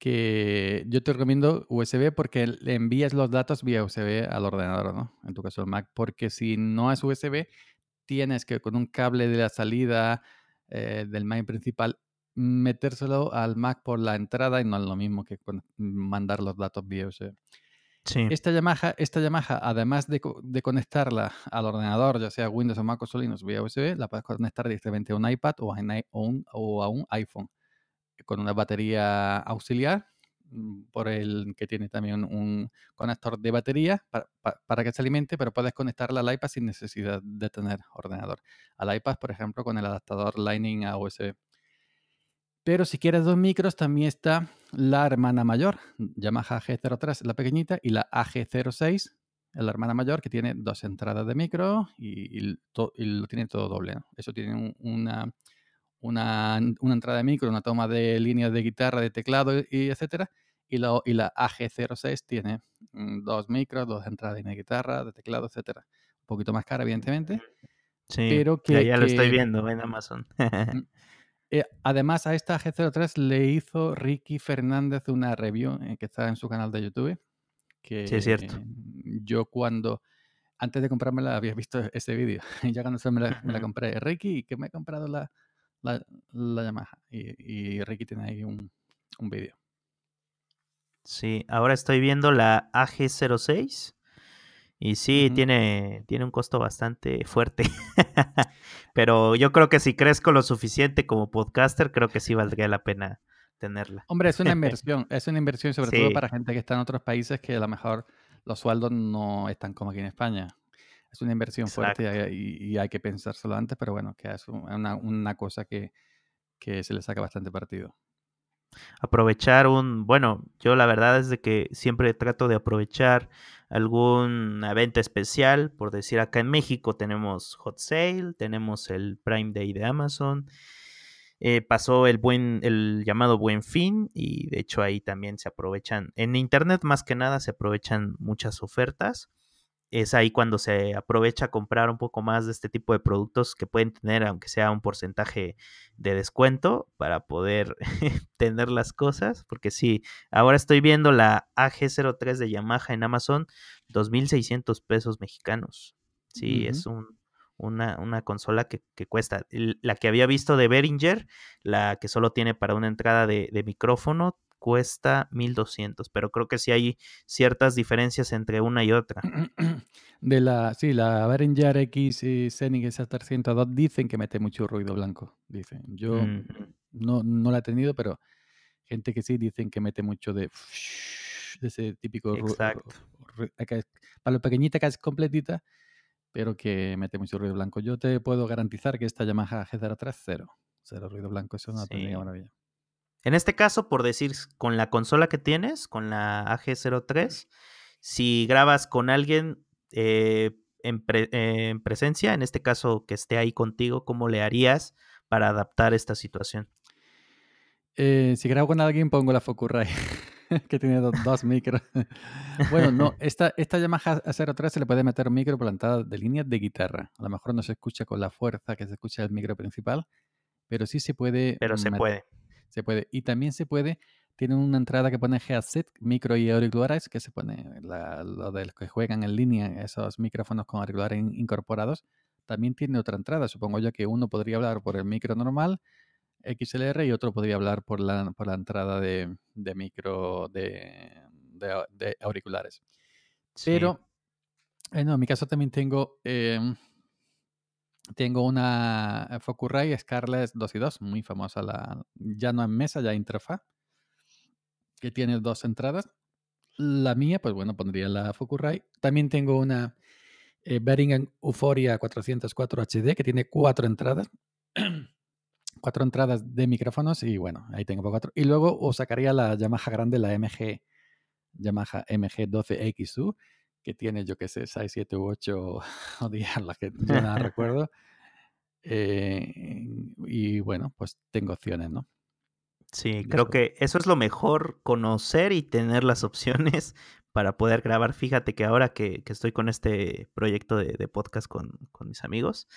que yo te recomiendo USB porque le envías los datos vía USB al ordenador, ¿no? En tu caso el Mac, porque si no es USB, tienes que con un cable de la salida eh, del Mac principal metérselo al Mac por la entrada y no es lo mismo que mandar los datos vía USB. Sí. Esta Yamaha, esta Yamaha además de, conectarla al ordenador, ya sea Windows o Mac o Linux vía USB, la puedes conectar directamente a un iPad o a un iPhone con una batería auxiliar mm, por el que tiene también un conector de batería para, que se alimente, pero puedes conectarla al iPad sin necesidad de tener ordenador. Al iPad, por ejemplo, con el adaptador Lightning a USB. Pero si quieres dos micros, también está la hermana mayor, Yamaha G03, la pequeñita, y la AG06, la hermana mayor, que tiene dos entradas de micro y, lo tiene todo doble. Eso tiene una una, entrada de micro, una toma de líneas de guitarra, de teclado, y etcétera. Y la, y la AG06 tiene mm, dos micros, dos entradas de guitarra, de teclado, etcétera. Un poquito más cara, evidentemente. Sí, pero que, ya, lo estoy viendo en Amazon. Eh, además, a esta AG03 le hizo Ricky Fernández una review eh, que está en su canal de YouTube. Que, sí, es cierto. yo cuando antes de comprármela había visto ese vídeo. Y ya cuando me la, me la compré, Ricky, que me he comprado la, la, la Yamaha. Y, Ricky tiene ahí un, un vídeo. Sí, ahora estoy viendo la AG06. Y sí, tiene, tiene un costo bastante fuerte. Pero yo creo que si crezco lo suficiente como podcaster, creo que sí valdría la pena tenerla. Hombre, es una inversión. es una inversión sobre todo para gente que está en otros países que a lo mejor los sueldos no están como aquí en España es una inversión fuerte y, hay que pensárselo antes, pero bueno, que es una, una cosa que, que, se le saca bastante partido. Aprovechar un, bueno, yo la verdad es de que siempre trato de aprovechar algún evento especial, por decir acá en México tenemos Hot Sale, tenemos el Prime Day de Amazon, eh, pasó el buen, el llamado Buen Fin y de hecho ahí también se aprovechan, en Internet más que nada se aprovechan muchas ofertas es ahí cuando se aprovecha a comprar un poco más de este tipo de productos que pueden tener, aunque sea un porcentaje de descuento, para poder tener las cosas. Porque sí, ahora estoy viendo la AG03 de Yamaha en Amazon, 2.600 pesos mexicanos. Sí, es un, una, una, consola que, que, cuesta. La que había visto de Behringer, la que solo tiene para una entrada de, de micrófono, cuesta 1200, pero creo que sí hay ciertas diferencias entre una y otra. De la, sí, la Behringer X y Scenic S302 dicen que mete mucho ruido blanco, dicen. Yo no, no la he tenido, pero gente que sí dicen que mete mucho de, de ese típico ruido. Para lo pequeñita que es completita, pero que mete mucho ruido blanco. Yo te puedo garantizar que esta Yamaha G03 cero, cero ruido blanco, eso es una sí. maravilla. En este caso, por decir, con la consola que tienes, con la AG03, si grabas con alguien eh, en, presencia, en este caso que esté ahí contigo, ¿cómo le harías para adaptar esta situación? Eh, si grabo con alguien, pongo la Focusrite, que tiene dos, micros. bueno, no, esta, esta Yamaha A03 se le puede meter un micro plantado de línea de guitarra. A lo mejor no se escucha con la fuerza que se escucha el micro principal, pero sí se puede. Pero se puede. Se puede. Y también se puede, tiene una entrada que pone headset, micro y auriculares, que se pone lo de los que juegan en línea, esos micrófonos con auriculares incorporados. También tiene otra entrada. Supongo yo que uno podría hablar por el micro normal, XLR, y otro podría hablar por la, por la entrada de, micro de, de, auriculares. Pero, eh, no, en mi caso también tengo em, tengo una eh, Focusrite Scarlett 2 y 2, muy famosa, la, ya no en mesa, ya interfaz, que tiene dos entradas. La mía, pues bueno, pondría la Focusrite. También tengo una eh, Euphoria 404 HD que tiene cuatro entradas. cuatro entradas de micrófonos y bueno, ahí tengo cuatro. Y luego os sacaría la Yamaha grande, la MG, Yamaha MG12XU, que tiene, yo qué sé, 6, 7 u 8 días, las que yo no recuerdo. Eh, y bueno, pues tengo opciones, ¿no? Sí, creo que eso es lo mejor, conocer y tener las opciones para poder grabar. Fíjate que ahora que, estoy con este proyecto de, podcast con, mis amigos,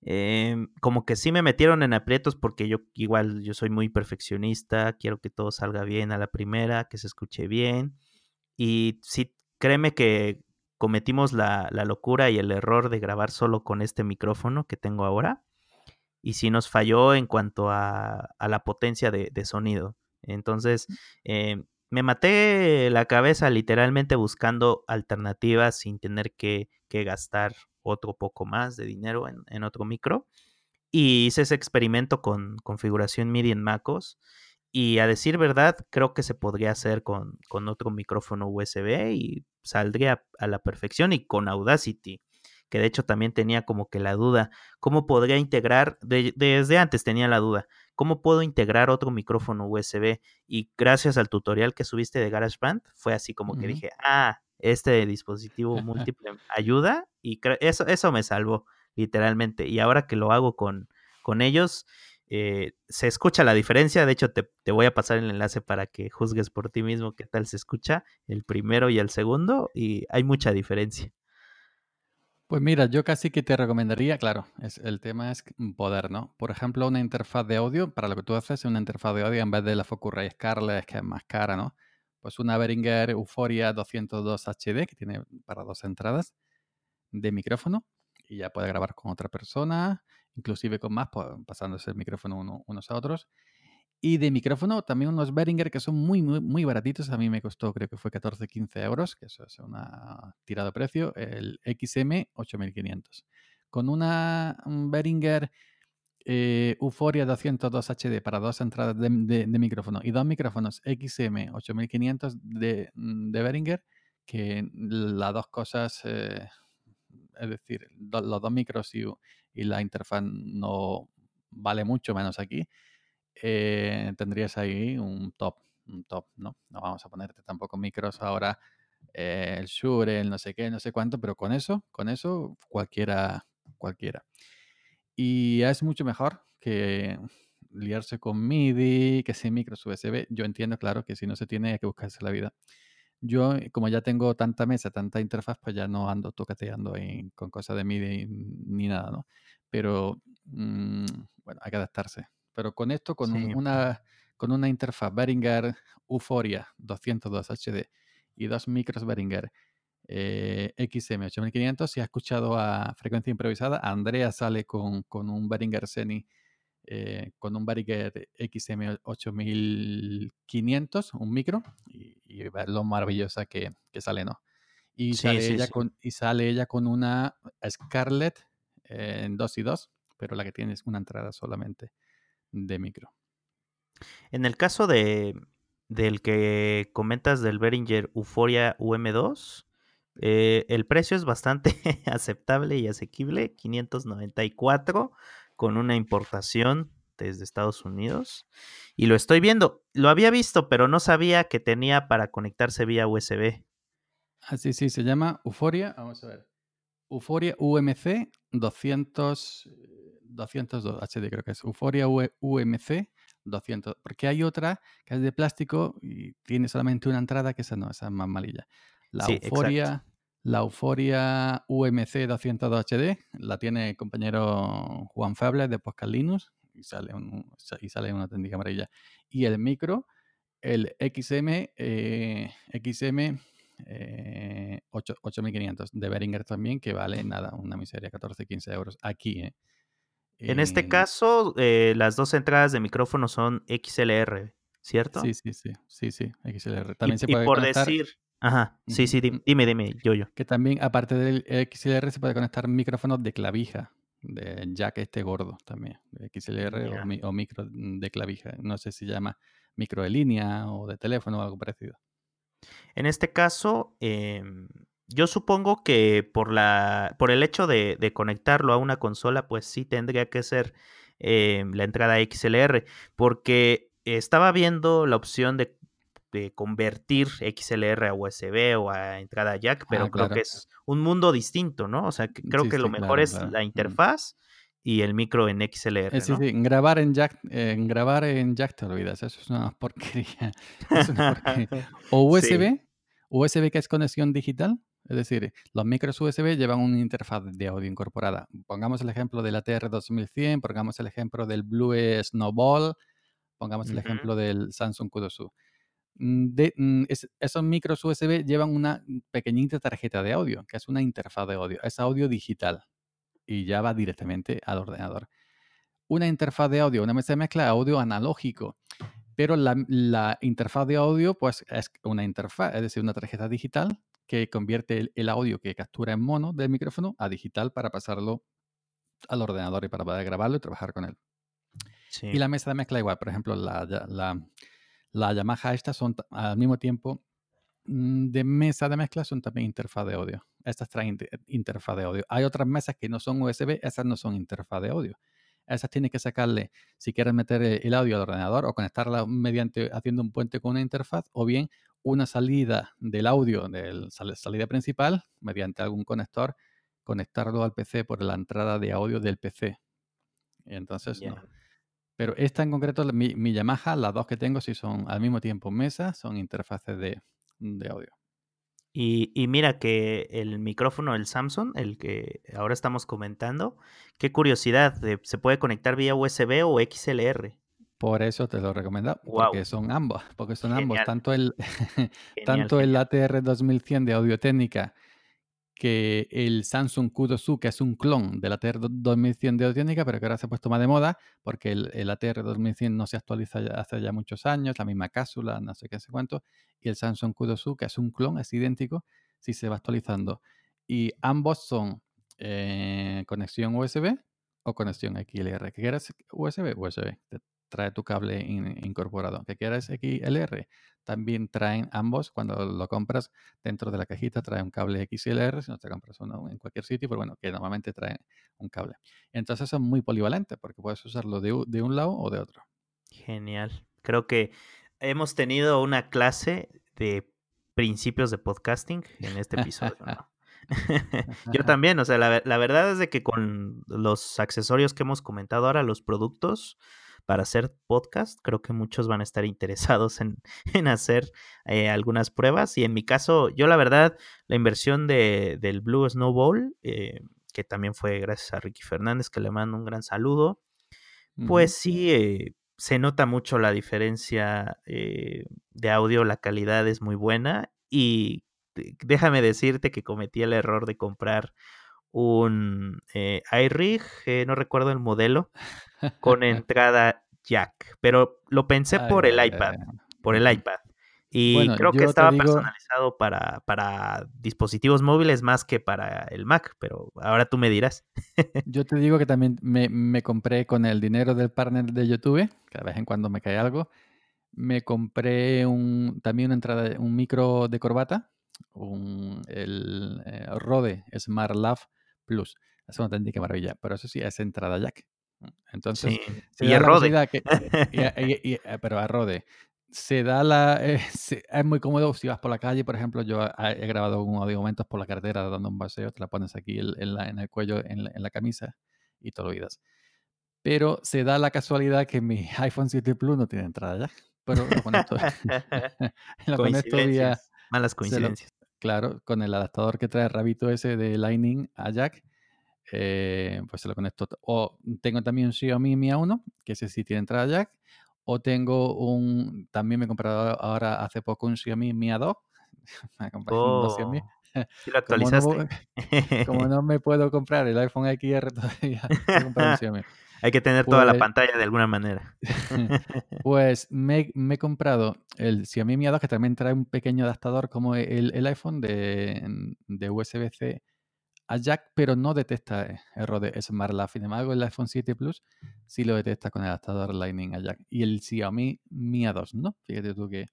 em, como que sí me metieron en aprietos porque yo igual yo soy muy perfeccionista, quiero que todo salga bien a la primera, que se escuche bien. Y sí, créeme que cometimos la, locura y el error de grabar solo con este micrófono que tengo ahora. Y sí nos falló en cuanto a, la potencia de, sonido. Entonces, em, me maté la cabeza literalmente buscando alternativas sin tener que, gastar otro poco más de dinero en, otro micro. Y hice ese experimento con configuración MIDI en MacOS. Y a decir verdad, creo que se podría hacer con, con otro micrófono USB y saldría a la perfección y con Audacity que de hecho también tenía como que la duda, ¿cómo podría integrar? desde antes tenía la duda, ¿cómo puedo integrar otro micrófono USB? Y gracias al tutorial que subiste de GarageBand, fue así como que dije, ah, este dispositivo múltiple ayuda y eso, eso me salvó literalmente. Y ahora que lo hago con, con ellos, eh, se escucha la diferencia. De hecho, te, voy a pasar el enlace para que juzgues por ti mismo qué tal se escucha el primero y el segundo. Y hay mucha diferencia. Pues mira, yo casi que te recomendaría, claro, es, el tema es poder, ¿no? Por ejemplo, una interfaz de audio, para lo que tú haces, una interfaz de audio en vez de la Focusrite Scarlett, que es más cara, ¿no? Pues una Behringer Euphoria 202 HD, que tiene para dos entradas de micrófono, y ya puede grabar con otra persona, inclusive con más, pasándose el micrófono unos a otros. Y de micrófono, también unos Behringer que son muy, muy, muy baratitos. A mí me costó, creo que fue 14, 15 euros, que eso es una tirada de precio. El XM 8500. Con una Behringer eh, Euphoria 202 HD para dos entradas de, micrófono y dos micrófonos XM 8500 de, de Behringer, que las dos cosas, eh, es decir, los dos micros y, y la interfaz no vale mucho menos aquí eh, tendrías ahí un top, un top, ¿no? No vamos a ponerte tampoco micros ahora, eh, el Shure, el no sé qué, no sé cuánto, pero con eso, con eso cualquiera, cualquiera. Y es mucho mejor que liarse con MIDI, que sin micros USB. Yo entiendo, claro, que si no se tiene hay que buscarse la vida. Yo, como ya tengo tanta mesa, tanta interfaz, pues ya no ando tocateando con cosas de MIDI ni nada, ¿no? Pero, mm, bueno, hay que adaptarse. Pero con esto, con, una, con una interfaz Behringer Euphoria 202 HD y dos micros Behringer eh, XM8500, si ha escuchado a frecuencia improvisada, Andrea sale con, con un Behringer Seni eh, con un Behringer XM8500, un micro, y, y ver lo maravillosa que, que sale, ¿no? Y, sale ella Con, y sale ella con una Scarlett en 2 y 2, pero la que tiene es una entrada solamente de micro. En el caso de del que comentas del Behringer Euphoria UM2, eh, el precio es bastante aceptable y asequible, 594 con una importación desde Estados Unidos. Y lo estoy viendo, lo había visto, pero no sabía que tenía para conectarse vía USB. Ah, sí, sí, se llama Euphoria, vamos a ver. Euphoria UMC 200 202 HD creo que es, Euphoria UMC 200, porque hay otra que es de plástico y tiene solamente una entrada que esa no, esa es más malilla. La Euphoria, la Euphoria UMC 202 HD la tiene el compañero Juan Feble de Podcast Linux y sale, y sale una técnica amarilla. Y el micro, el XM, eh, XM 8500 de Behringer también, que vale nada, una miseria, 14-15 euros aquí, ¿eh? En este eh, caso, eh, las dos entradas de micrófono son XLR, ¿cierto? Sí, sí, sí, sí, sí, XLR. También se puede y por decir, ajá, sí, sí, dime, dime, yo, yo. Que también, aparte del XLR, se puede conectar micrófonos de clavija, de jack este gordo también, XLR o, micro de clavija. No sé si llama micro de línea o de teléfono o algo parecido. En este caso, eh, yo supongo que por, la, por el hecho de, conectarlo a una consola, pues sí tendría que ser eh, la entrada XLR, porque estaba viendo la opción de, convertir XLR a USB o a entrada jack, pero ah, creo que es un mundo distinto, ¿no? O sea, creo que lo mejor es la interfaz y el micro en XLR. Eh, sí, sí, grabar en jack, en grabar en jack te olvidas, eso es una porquería. O USB, USB que es conexión digital, Es decir, los micros USB llevan una interfaz de audio incorporada. Pongamos el ejemplo del ATR 2100, pongamos el ejemplo del Blue Snowball, pongamos el ejemplo del Samsung Kudosu. Mm, de, mm, esos micros USB llevan una pequeñita tarjeta de audio, que es una interfaz de audio. Es audio digital y ya va directamente al ordenador. Una interfaz de audio, una mesa de mezcla de audio analógico. Pero la, interfaz de audio, pues es una interfaz, es decir, una tarjeta digital que convierte el, audio que captura en mono del micrófono a digital para pasarlo al ordenador y para poder grabarlo y trabajar con él. Y la mesa de mezcla igual, por ejemplo, la, la, la Yamaha estas son al mismo tiempo de mesa de mezcla son también interfaz de audio. Estas traen interfaz de audio. Hay otras mesas que no son USB, esas no son interfaz de audio. Esas tienes que sacarle, si quieres meter el audio al ordenador o conectarla mediante haciendo un puente con una interfaz, o bien una salida del audio de la salida principal mediante algún conector, conectarlo al PC por la entrada de audio del PC. Y entonces, no. Pero esta en concreto, mi, mi, Yamaha, las dos que tengo, si son al mismo tiempo mesas, son interfaces de, audio. Y, y, mira que el micrófono del Samsung, el que ahora estamos comentando, qué curiosidad, se puede conectar vía USB o XLR. Por eso te lo recomiendo, porque son ambos, porque son ambos, tanto el, tanto el ATR 2100 de Audio Técnica que el Samsung Q2U, que es un clon del ATR 2100 de Audiónica, pero que ahora se ha puesto más de moda porque el, ATR 2100 no se actualiza hace ya muchos años, la misma cápsula, no sé qué, sé cuánto, y el Samsung Q2U, que es un clon, es idéntico, si se va actualizando. Y ambos son eh, conexión USB o conexión XLR. ¿Qué quieres? USB, USB trae tu cable incorporado. Que quieras XLR, también traen ambos. Cuando lo compras dentro de la cajita, trae un cable XLR. Si no te compras uno en cualquier sitio, pero bueno, que normalmente trae un cable. Entonces son muy polivalentes porque puedes usarlo de, un lado o de otro. Genial. Creo que hemos tenido una clase de principios de podcasting en este episodio. Yo también, o sea, la, la, verdad es de que con los accesorios que hemos comentado ahora, los productos, para hacer podcast. Creo que muchos van a estar interesados en, hacer eh, algunas pruebas. Y en mi caso, yo la verdad, la inversión de, del Blue Snowball, eh, que también fue gracias a Ricky Fernández, que le mando un gran saludo, pues sí, eh, se nota mucho la diferencia de audio, la calidad es muy buena y déjame decirte que cometí el error de comprar un eh, iRig, no recuerdo el modelo, con entrada jack, pero lo pensé por el iPad, por el iPad. Y creo que estaba personalizado para, para dispositivos móviles más que para el Mac, pero ahora tú me dirás. yo te digo que también me, me, compré con el dinero del partner de YouTube, que de vez en cuando me cae algo, me compré un, también una entrada, un micro de corbata, un, el eh, Rode Smart Love Plus. Es una auténtica maravilla, pero eso sí, es entrada jack. Entonces, y a Rode. pero a Rode. Se da la. Eh, es muy cómodo si vas por la calle, por ejemplo. Yo he grabado un audio momentos por la carretera dando un paseo, te la pones aquí en, la, en el cuello, en la, camisa y te lo olvidas. Pero se da la casualidad que mi iPhone 7 Plus no tiene entrada jack. Pero lo conecto, lo conecto vía. Malas coincidencias. Claro, con el adaptador que trae Rabito ese de Lightning a Jack, eh, pues se lo conecto. O tengo también un Xiaomi Mi A1, que ese sí tiene entrada Jack. O tengo un, también me he comprado ahora hace poco un Xiaomi Mi A2. me he comprado un Xiaomi. ¿Sí lo actualizaste? Como no, me puedo comprar el iPhone XR todavía, un Xiaomi. Hay que tener toda la pues pantalla de alguna manera. pues me, he comprado el Xiaomi Mi A2 que también trae un pequeño adaptador como el, iPhone de, USB-C a jack, pero no detecta error de SmartLav. Sin embargo, el iPhone 7 Plus sí lo detecta con el adaptador Lightning a jack. Y el Xiaomi Mi A2, ¿no? Fíjate tú que,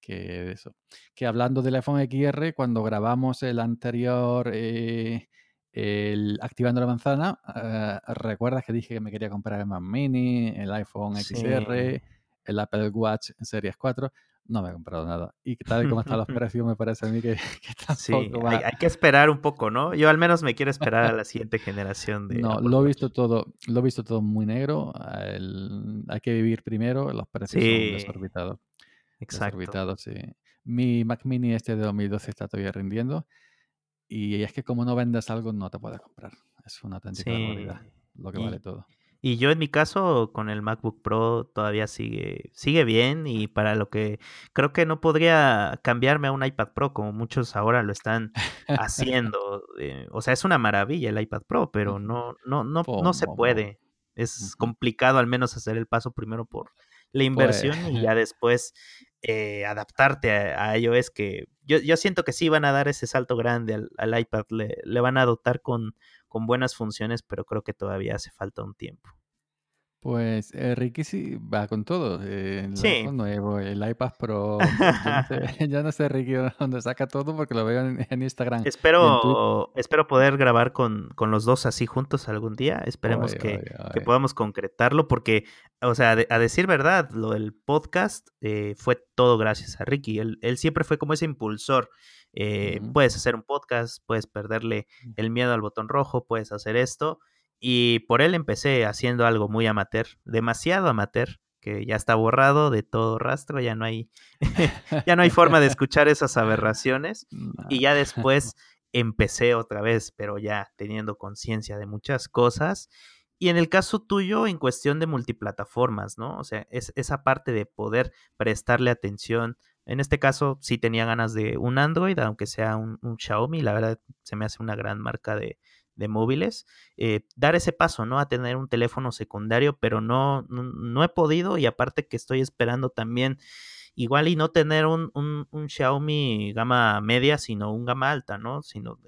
que eso. Que hablando del iPhone XR, cuando grabamos el anterior eh, el, activando la manzana, eh, recuerdas que dije que me quería comprar el Mac Mini, el iPhone XR, el Apple Watch Series 4. No me he comprado nada. Y tal y como están los precios, me parece a mí que, que sí, hay, que esperar un poco, ¿no? Yo al menos me quiero esperar a la siguiente generación de. No, lo he visto todo, lo he visto todo muy negro. hay que vivir primero, los precios son desorbitados. Exacto. Desorbitados, sí. Mi Mac Mini este de 2012 está todavía rindiendo Y es que como no vendes algo, no te puedes comprar. Es una auténtica barbaridad lo que vale todo. Y yo en mi caso con el MacBook Pro todavía sigue, sigue bien y para lo que creo que no podría cambiarme a un iPad Pro como muchos ahora lo están haciendo. Eh, o sea, es una maravilla el iPad Pro, pero no, no, no, no se puede. Es complicado al menos hacer el paso primero por la inversión y ya después eh, adaptarte a, iOS que yo, yo siento que sí van a dar ese salto grande al, iPad, le, le van a dotar con con buenas funciones, pero creo que todavía hace falta un tiempo. Pues eh, Ricky sí va con todo. Eh, el Sí. iPhone nuevo, el iPad Pro. Pues, yo no sé, yo no sé, Ricky dónde saca todo porque lo veo en, Instagram. Espero, espero poder grabar con, con los dos así juntos algún día. Esperemos que, que podamos concretarlo porque, o sea, a decir verdad, lo del podcast eh, fue todo gracias a Ricky. Él, él siempre fue como ese impulsor. Eh, puedes hacer un podcast, puedes perderle mm. el miedo al botón rojo, puedes hacer esto. Y por él empecé haciendo algo muy amateur, demasiado amateur, que ya está borrado de todo rastro, ya no hay, ya no hay forma de escuchar esas aberraciones. Y ya después empecé otra vez, pero ya teniendo conciencia de muchas cosas. Y en el caso tuyo, en cuestión de multiplataformas, ¿no? O sea, es esa parte de poder prestarle atención en este caso sí tenía ganas de un Android, aunque sea un, Xiaomi, la verdad se me hace una gran marca de, móviles. Eh, dar ese paso, ¿no? A tener un teléfono secundario, pero no, no, he podido y aparte que estoy esperando también igual y no tener un, un, Xiaomi gama media, sino un gama alta, ¿no? Sino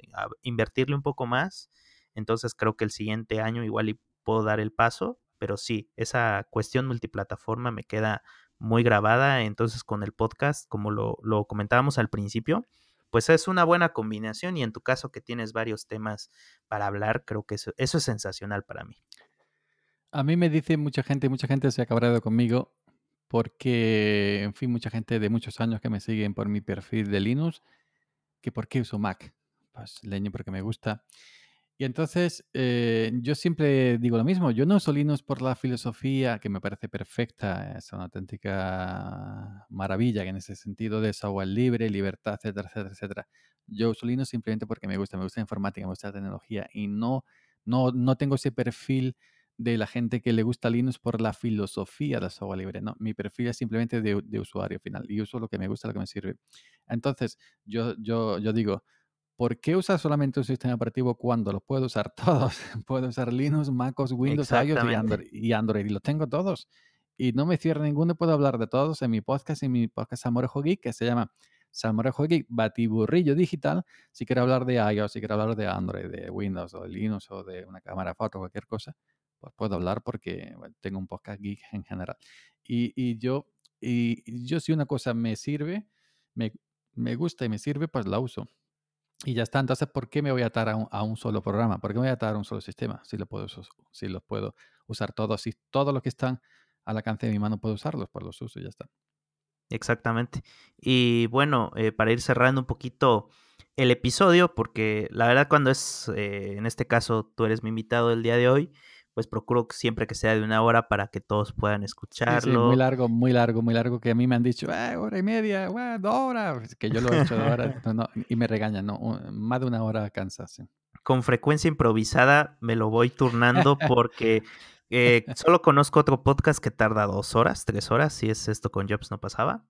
invertirle un poco más. Entonces creo que el siguiente año igual y puedo dar el paso, pero sí, esa cuestión multiplataforma me queda muy grabada. Entonces con el podcast, como lo, comentábamos al principio, pues es una buena combinación y en tu caso que tienes varios temas para hablar, creo que eso, eso es sensacional para mí. A mí me dice mucha gente, mucha gente se ha cabreado conmigo porque, en fin, mucha gente de muchos años que me siguen por mi perfil de Linux, que por qué uso Mac. Pues leño porque me gusta. Y entonces eh, yo siempre digo lo mismo, yo no uso Linux por la filosofía que me parece perfecta, es una auténtica maravilla en ese sentido de software libre, libertad, etcétera, etcétera, etcétera. Yo uso Linux simplemente porque me gusta, me gusta la informática, me gusta la tecnología y no, no, no tengo ese perfil de la gente que le gusta Linux por la filosofía del software libre. No, mi perfil es simplemente de, de usuario final y uso lo que me gusta, lo que me sirve. Entonces, yo, yo, yo digo, ¿por qué usar solamente un sistema operativo cuando los puedo usar todos? puedo usar Linux, MacOS, Windows, iOS y Android, y Android, y los tengo todos. Y no me cierro ninguno, puedo hablar de todos en mi podcast, en mi podcast Salmorejo Geek, que se llama Salmorejo Geek Batiburrillo Digital. Si quiero hablar de iOS, si quiero hablar de Android, de Windows o de Linux o de una cámara foto, cualquier cosa, pues puedo hablar porque tengo un podcast geek en general. Y, yo, y, yo si una cosa me sirve, me, me gusta y me sirve, pues la uso. Y ya está. Entonces, ¿por qué me voy a atar a un, solo programa? ¿Por qué me voy a atar a un solo sistema? Si, lo puedo, si los puedo usar todos, si todos los que están al alcance de mi mano puedo usarlos, pues los uso y ya está. Exactamente. Y bueno, eh, para ir cerrando un poquito el episodio, porque la verdad cuando es, eh, en este caso, tú eres mi invitado el día de hoy, pues procuro siempre que sea de una hora para que todos puedan escucharlo. muy largo, muy largo, muy largo, que a mí me han dicho, eh, hora y media, dos horas, que yo lo he hecho de hora, y me regañan, no, más de una hora cansa, Con frecuencia improvisada me lo voy turnando porque eh, solo conozco otro podcast que tarda dos horas, tres horas, si es esto con Jobs no pasaba.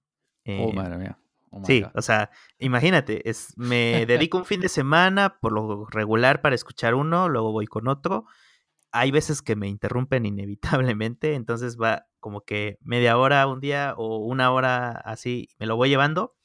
oh, eh, madre mía. Oh sí, o sea, imagínate, es, me dedico un fin de semana por lo regular para escuchar uno, luego voy con otro hay veces que me interrumpen inevitablemente, entonces va como que media hora un día o una hora así, me lo voy llevando,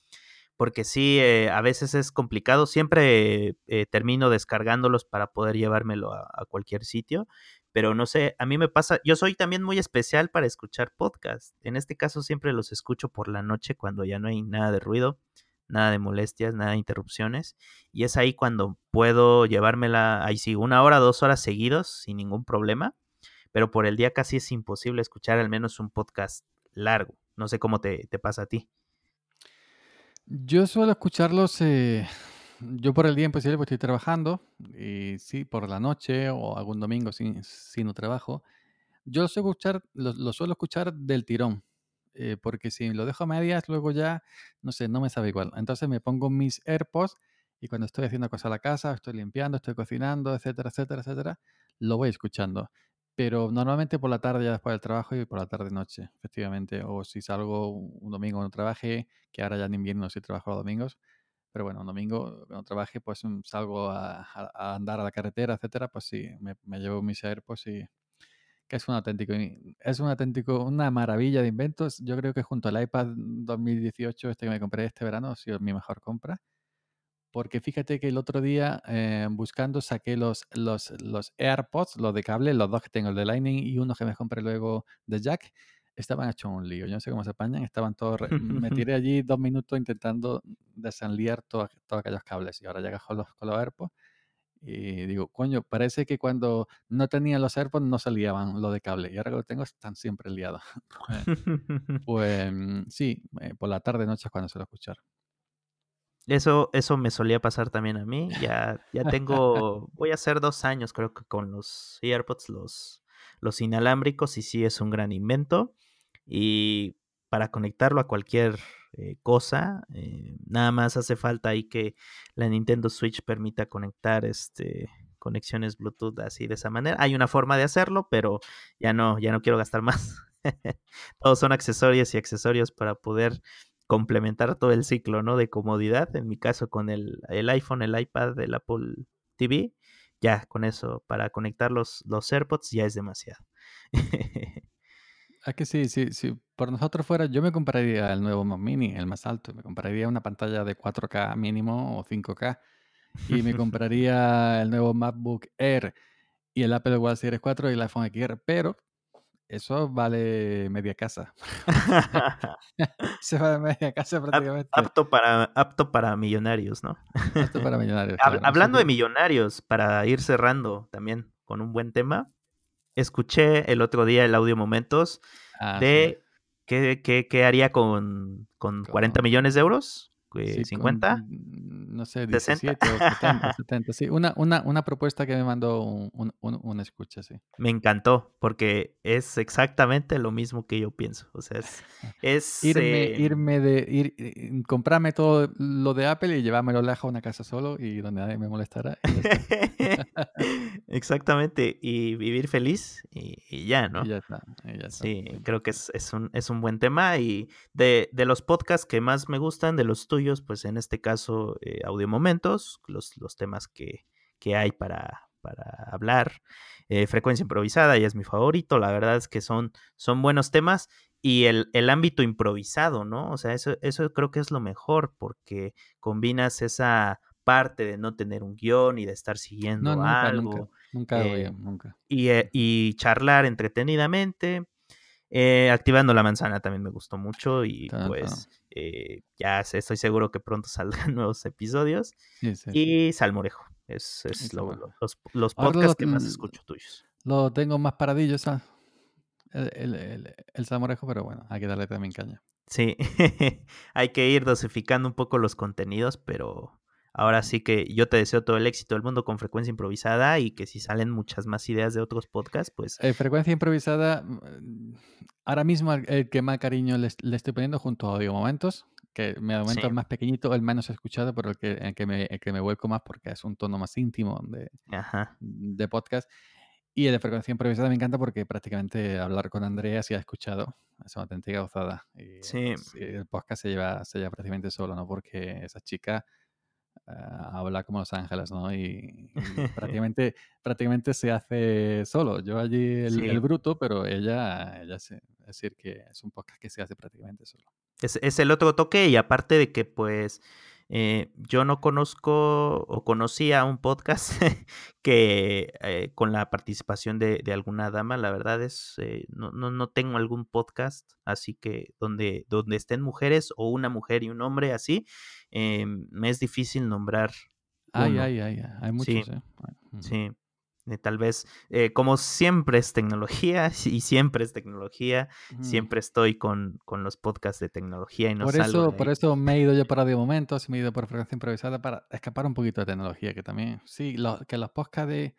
porque sí, eh, a veces es complicado, siempre eh, termino descargándolos para poder llevármelo a, cualquier sitio, pero no sé, a mí me pasa, yo soy también muy especial para escuchar podcasts, en este caso siempre los escucho por la noche cuando ya no hay nada de ruido nada de molestias, nada de interrupciones. Y es ahí cuando puedo llevármela, ahí sí, una hora, dos horas seguidos sin ningún problema. Pero por el día casi es imposible escuchar al menos un podcast largo. No sé cómo te, pasa a ti. Yo suelo escucharlos, eh, yo por el día imposible pues estoy trabajando, y sí, por la noche o algún domingo si, si no trabajo. Yo suelo escuchar, lo suelo escuchar del tirón. Eh, porque si lo dejo a medias, luego ya, no sé, no me sabe igual. Entonces me pongo mis AirPods y cuando estoy haciendo cosas a la casa, estoy limpiando, estoy cocinando, etcétera, etcétera, etcétera, lo voy escuchando. Pero normalmente por la tarde ya después del trabajo y por la tarde-noche, efectivamente. O si salgo un domingo no trabaje, que ahora ya en invierno sí trabajo los domingos, pero bueno, un domingo no trabaje, pues mm, salgo a, andar a la carretera, etcétera, pues sí, me, llevo mis AirPods y que es un auténtico, es un auténtico, una maravilla de inventos. Yo creo que junto al iPad 2018, este que me compré este verano, ha sido mi mejor compra. Porque fíjate que el otro día eh, buscando saqué los, los, los AirPods, los de cable, los dos que tengo, el de Lightning y uno que me compré luego de Jack, estaban hechos un lío. Yo no sé cómo se apañan, estaban todos. me tiré allí dos minutos intentando desenliar todos, todos aquellos cables y ahora ya con los, con los AirPods. Y digo, coño, parece que cuando no tenía los AirPods no salían los de cable. Y ahora que lo tengo están siempre liados. pues, sí, eh, por la tarde noche es cuando suelo escuchar. Eso, eso me solía pasar también a mí. Ya, ya tengo, voy a hacer dos años creo que con los AirPods, los, los inalámbricos, y sí es un gran invento. Y para conectarlo a cualquier eh, cosa, eh, nada más hace falta ahí que la Nintendo Switch permita conectar este conexiones Bluetooth así de esa manera. Hay una forma de hacerlo, pero ya no, ya no quiero gastar más. Todos son accesorios y accesorios para poder complementar todo el ciclo, ¿no? De comodidad. En mi caso, con el, el iPhone, el iPad, el Apple TV, ya con eso, para conectar los, los AirPods ya es demasiado. Es que sí, sí, sí. Por nosotros fuera, yo me compraría el nuevo Mac Mini, el más alto. Me compraría una pantalla de 4K mínimo o 5K. Y me compraría el nuevo MacBook Air y el Apple Watch Series 4 y el iPhone XR. Pero eso vale media casa. Se vale media casa prácticamente. Apto para, apto para millonarios, ¿no? Apto para millonarios. Hablando de millonarios, para ir cerrando también con un buen tema, escuché el otro día el audio momentos ah, de qué, qué, haría con, con 40 millones de euros. 50, no sé, 17 o 70, 70, sí. Una, una, una propuesta que me mandó un, un, escucha, sí. Me encantó, porque es exactamente lo mismo que yo pienso. O sea, es... irme, eh, irme de... Ir, eh, comprarme todo lo de Apple y llevármelo lejos a una casa solo y donde nadie me molestará. exactamente, y vivir feliz y, ya, ¿no? Y ya está, Sí, creo que es, es, un, es un buen tema y de, de los podcasts que más me gustan, de los tuyos, pues en este caso eh, audio momentos, los, los temas que, que hay para, para hablar. Eh, frecuencia improvisada ya es mi favorito, la verdad es que son, son buenos temas y el, el, ámbito improvisado, ¿no? O sea, eso, eso creo que es lo mejor porque combinas esa parte de no tener un guion y de estar siguiendo algo. Nunca, nunca, nunca. Y, y, charlar entretenidamente. Eh, activando la manzana también me gustó mucho y pues eh, ya estoy seguro que pronto saldrán nuevos episodios. Y Salmorejo, es, es los, los, podcasts que más escucho tuyos. Lo tengo más paradillo, El, el, el, Salmorejo, pero bueno, hay que darle también caña. Sí, hay que ir dosificando un poco los contenidos, pero Ahora sí que yo te deseo todo el éxito del mundo con frecuencia improvisada y que si salen muchas más ideas de otros podcasts, pues... Eh, frecuencia improvisada, mm, ahora mismo el que más cariño le, estoy poniendo junto a Audio Momentos, que me da momento el más pequeñito, el menos escuchado, pero el que, el que, me, que me vuelco más porque es un tono más íntimo de, de podcast. Y el de frecuencia improvisada me encanta porque prácticamente hablar con Andrea si ha escuchado. Es una auténtica gozada. Y, sí. El podcast se lleva, se lleva prácticamente solo, ¿no? Porque esa chica habla como Los Ángeles, ¿no? Y, prácticamente, prácticamente se hace solo. Yo allí el, bruto, pero ella, ella es decir, que es un podcast que se hace prácticamente solo. Es, es el otro toque y aparte de que pues eh, yo no conozco o conocía un podcast que eh, con la participación de, alguna dama, la verdad es, eh, no, no, no, tengo algún podcast así que donde, donde estén mujeres o una mujer y un hombre así, me es difícil nombrar. Ay, ay, ay, hay muchos. sí. Eh, tal vez, eh, como siempre es tecnología, y siempre es tecnología, siempre estoy con, con, los podcasts de tecnología y no por eso, Por eso me he ido yo para de momentos, me he ido por frecuencia improvisada para escapar un poquito de tecnología, que también, sí, que los podcasts de,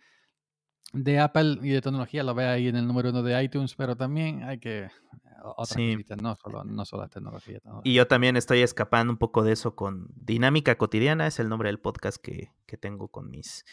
de Apple y de tecnología lo ve ahí en el número uno de iTunes, pero también hay que otras Sí. cositas, no solo, no solo la tecnología. Y tecnología. yo también estoy escapando un poco de eso con Dinámica Cotidiana, es el nombre del podcast que, que tengo con mis,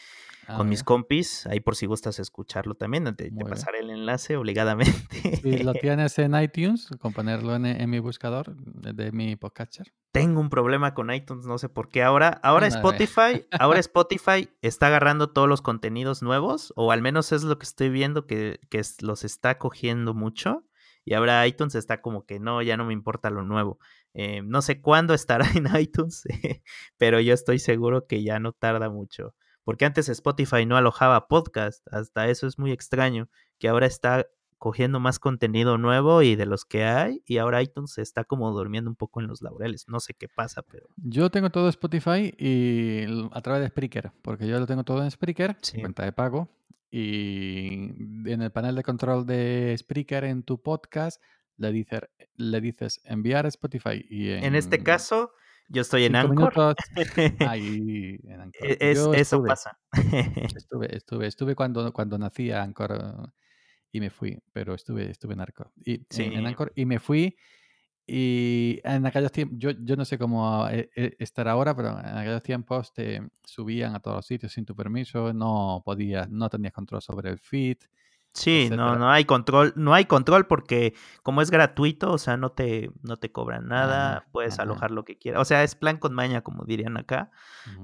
Ah, con mis compis. Ahí por si gustas escucharlo también, te, te Muy bien. pasaré el enlace obligadamente. Si lo tienes en iTunes, con ponerlo en, en mi buscador de, mi podcatcher. Tengo un problema con iTunes, no sé por qué. Ahora, ahora. Spotify, ahora Spotify está agarrando todos los contenidos nuevos, o al menos es lo que estoy viendo que, que los está cogiendo mucho. Y ahora iTunes está como que no, ya no me importa lo nuevo. Eh, no sé cuándo estará en iTunes, pero yo estoy seguro que ya no tarda mucho. Porque antes Spotify no alojaba podcast, hasta eso es muy extraño, que ahora está cogiendo más contenido nuevo y de los que hay, y ahora iTunes se está como durmiendo un poco en los laureles. No sé qué pasa, pero Yo tengo todo Spotify y a través de Spreaker, porque yo lo tengo todo en Spreaker, Sí. cuenta de pago, y en el panel de control de Spreaker en tu podcast le dices, le dices enviar a Spotify y en, en este caso yo estoy en Anchor. ahí en Anchor. E- es- Yo eso estuve, pasa. estuve, estuve, estuve cuando, cuando nacía Anchor eh, y me fui, pero estuve, estuve en Anchor y en- Sí. en Anchor y me fui y en aquellos tiempos, yo, yo no sé cómo eh, eh, estar ahora, pero en aquellos tiempos te subían a todos los sitios sin tu permiso, no podías, no tenías control sobre el feed, Sí, no, etcétera. no hay control, no hay control porque como es gratuito, o sea, no te, no te cobran nada, Ajá, puedes ajá. alojar lo que quieras. O sea, es plan con maña, como dirían acá,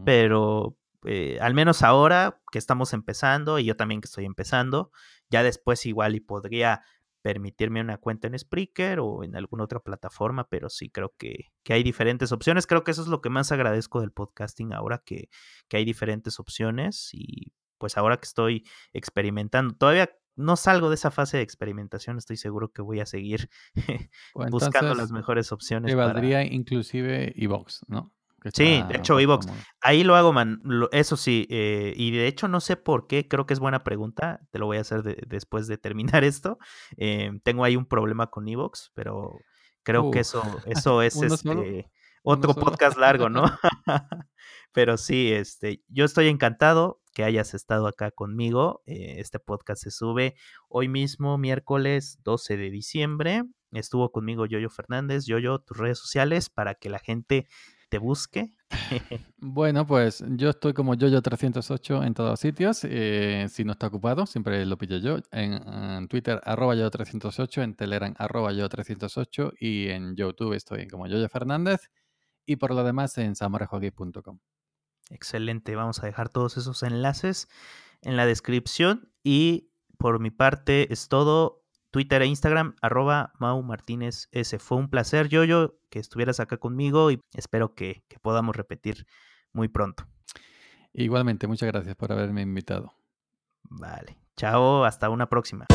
pero eh, al menos ahora que estamos empezando, y yo también que estoy empezando, ya después igual y podría permitirme una cuenta en Spreaker o en alguna otra plataforma, pero sí creo que, que hay diferentes opciones. Creo que eso es lo que más agradezco del podcasting ahora, que, que hay diferentes opciones y pues ahora que estoy experimentando, todavía no salgo de esa fase de experimentación, estoy seguro que voy a seguir Pues buscando las mejores opciones te para... valdría inclusive iVox, ¿no? Sí, de hecho, cómodo. Ahí lo hago, man. lo- eso sí. eh, y de hecho, no sé por qué. Creo que es buena pregunta. Te lo voy a hacer de- después de terminar esto. Eh, tengo ahí un problema con Evox, pero creo que eso, eso es este otro podcast largo, ¿no? pero sí, este, yo estoy encantado que hayas estado acá conmigo. eh, este podcast se sube hoy mismo, miércoles 12 de diciembre. Estuvo conmigo Yoyo Fernández. Yoyo, tus redes sociales para que la gente te busque. Bueno, pues yo estoy como Yoyo308 en todos los sitios. eh, si no está ocupado, siempre lo pillo yo. En, en Twitter, arroba Yoyo308, en Telegram, arroba Yoyo308 y en YouTube estoy como Yoyo Fernández. Y por lo demás en samorejogeek.com. Excelente, vamos a dejar todos esos enlaces en la descripción y por mi parte es todo. Twitter e Instagram, arroba Mau Martínez S. Fue un placer, Yoyo, que estuvieras acá conmigo y espero que, que podamos repetir muy pronto. Igualmente, muchas gracias por haberme invitado. Vale, chao, hasta una próxima.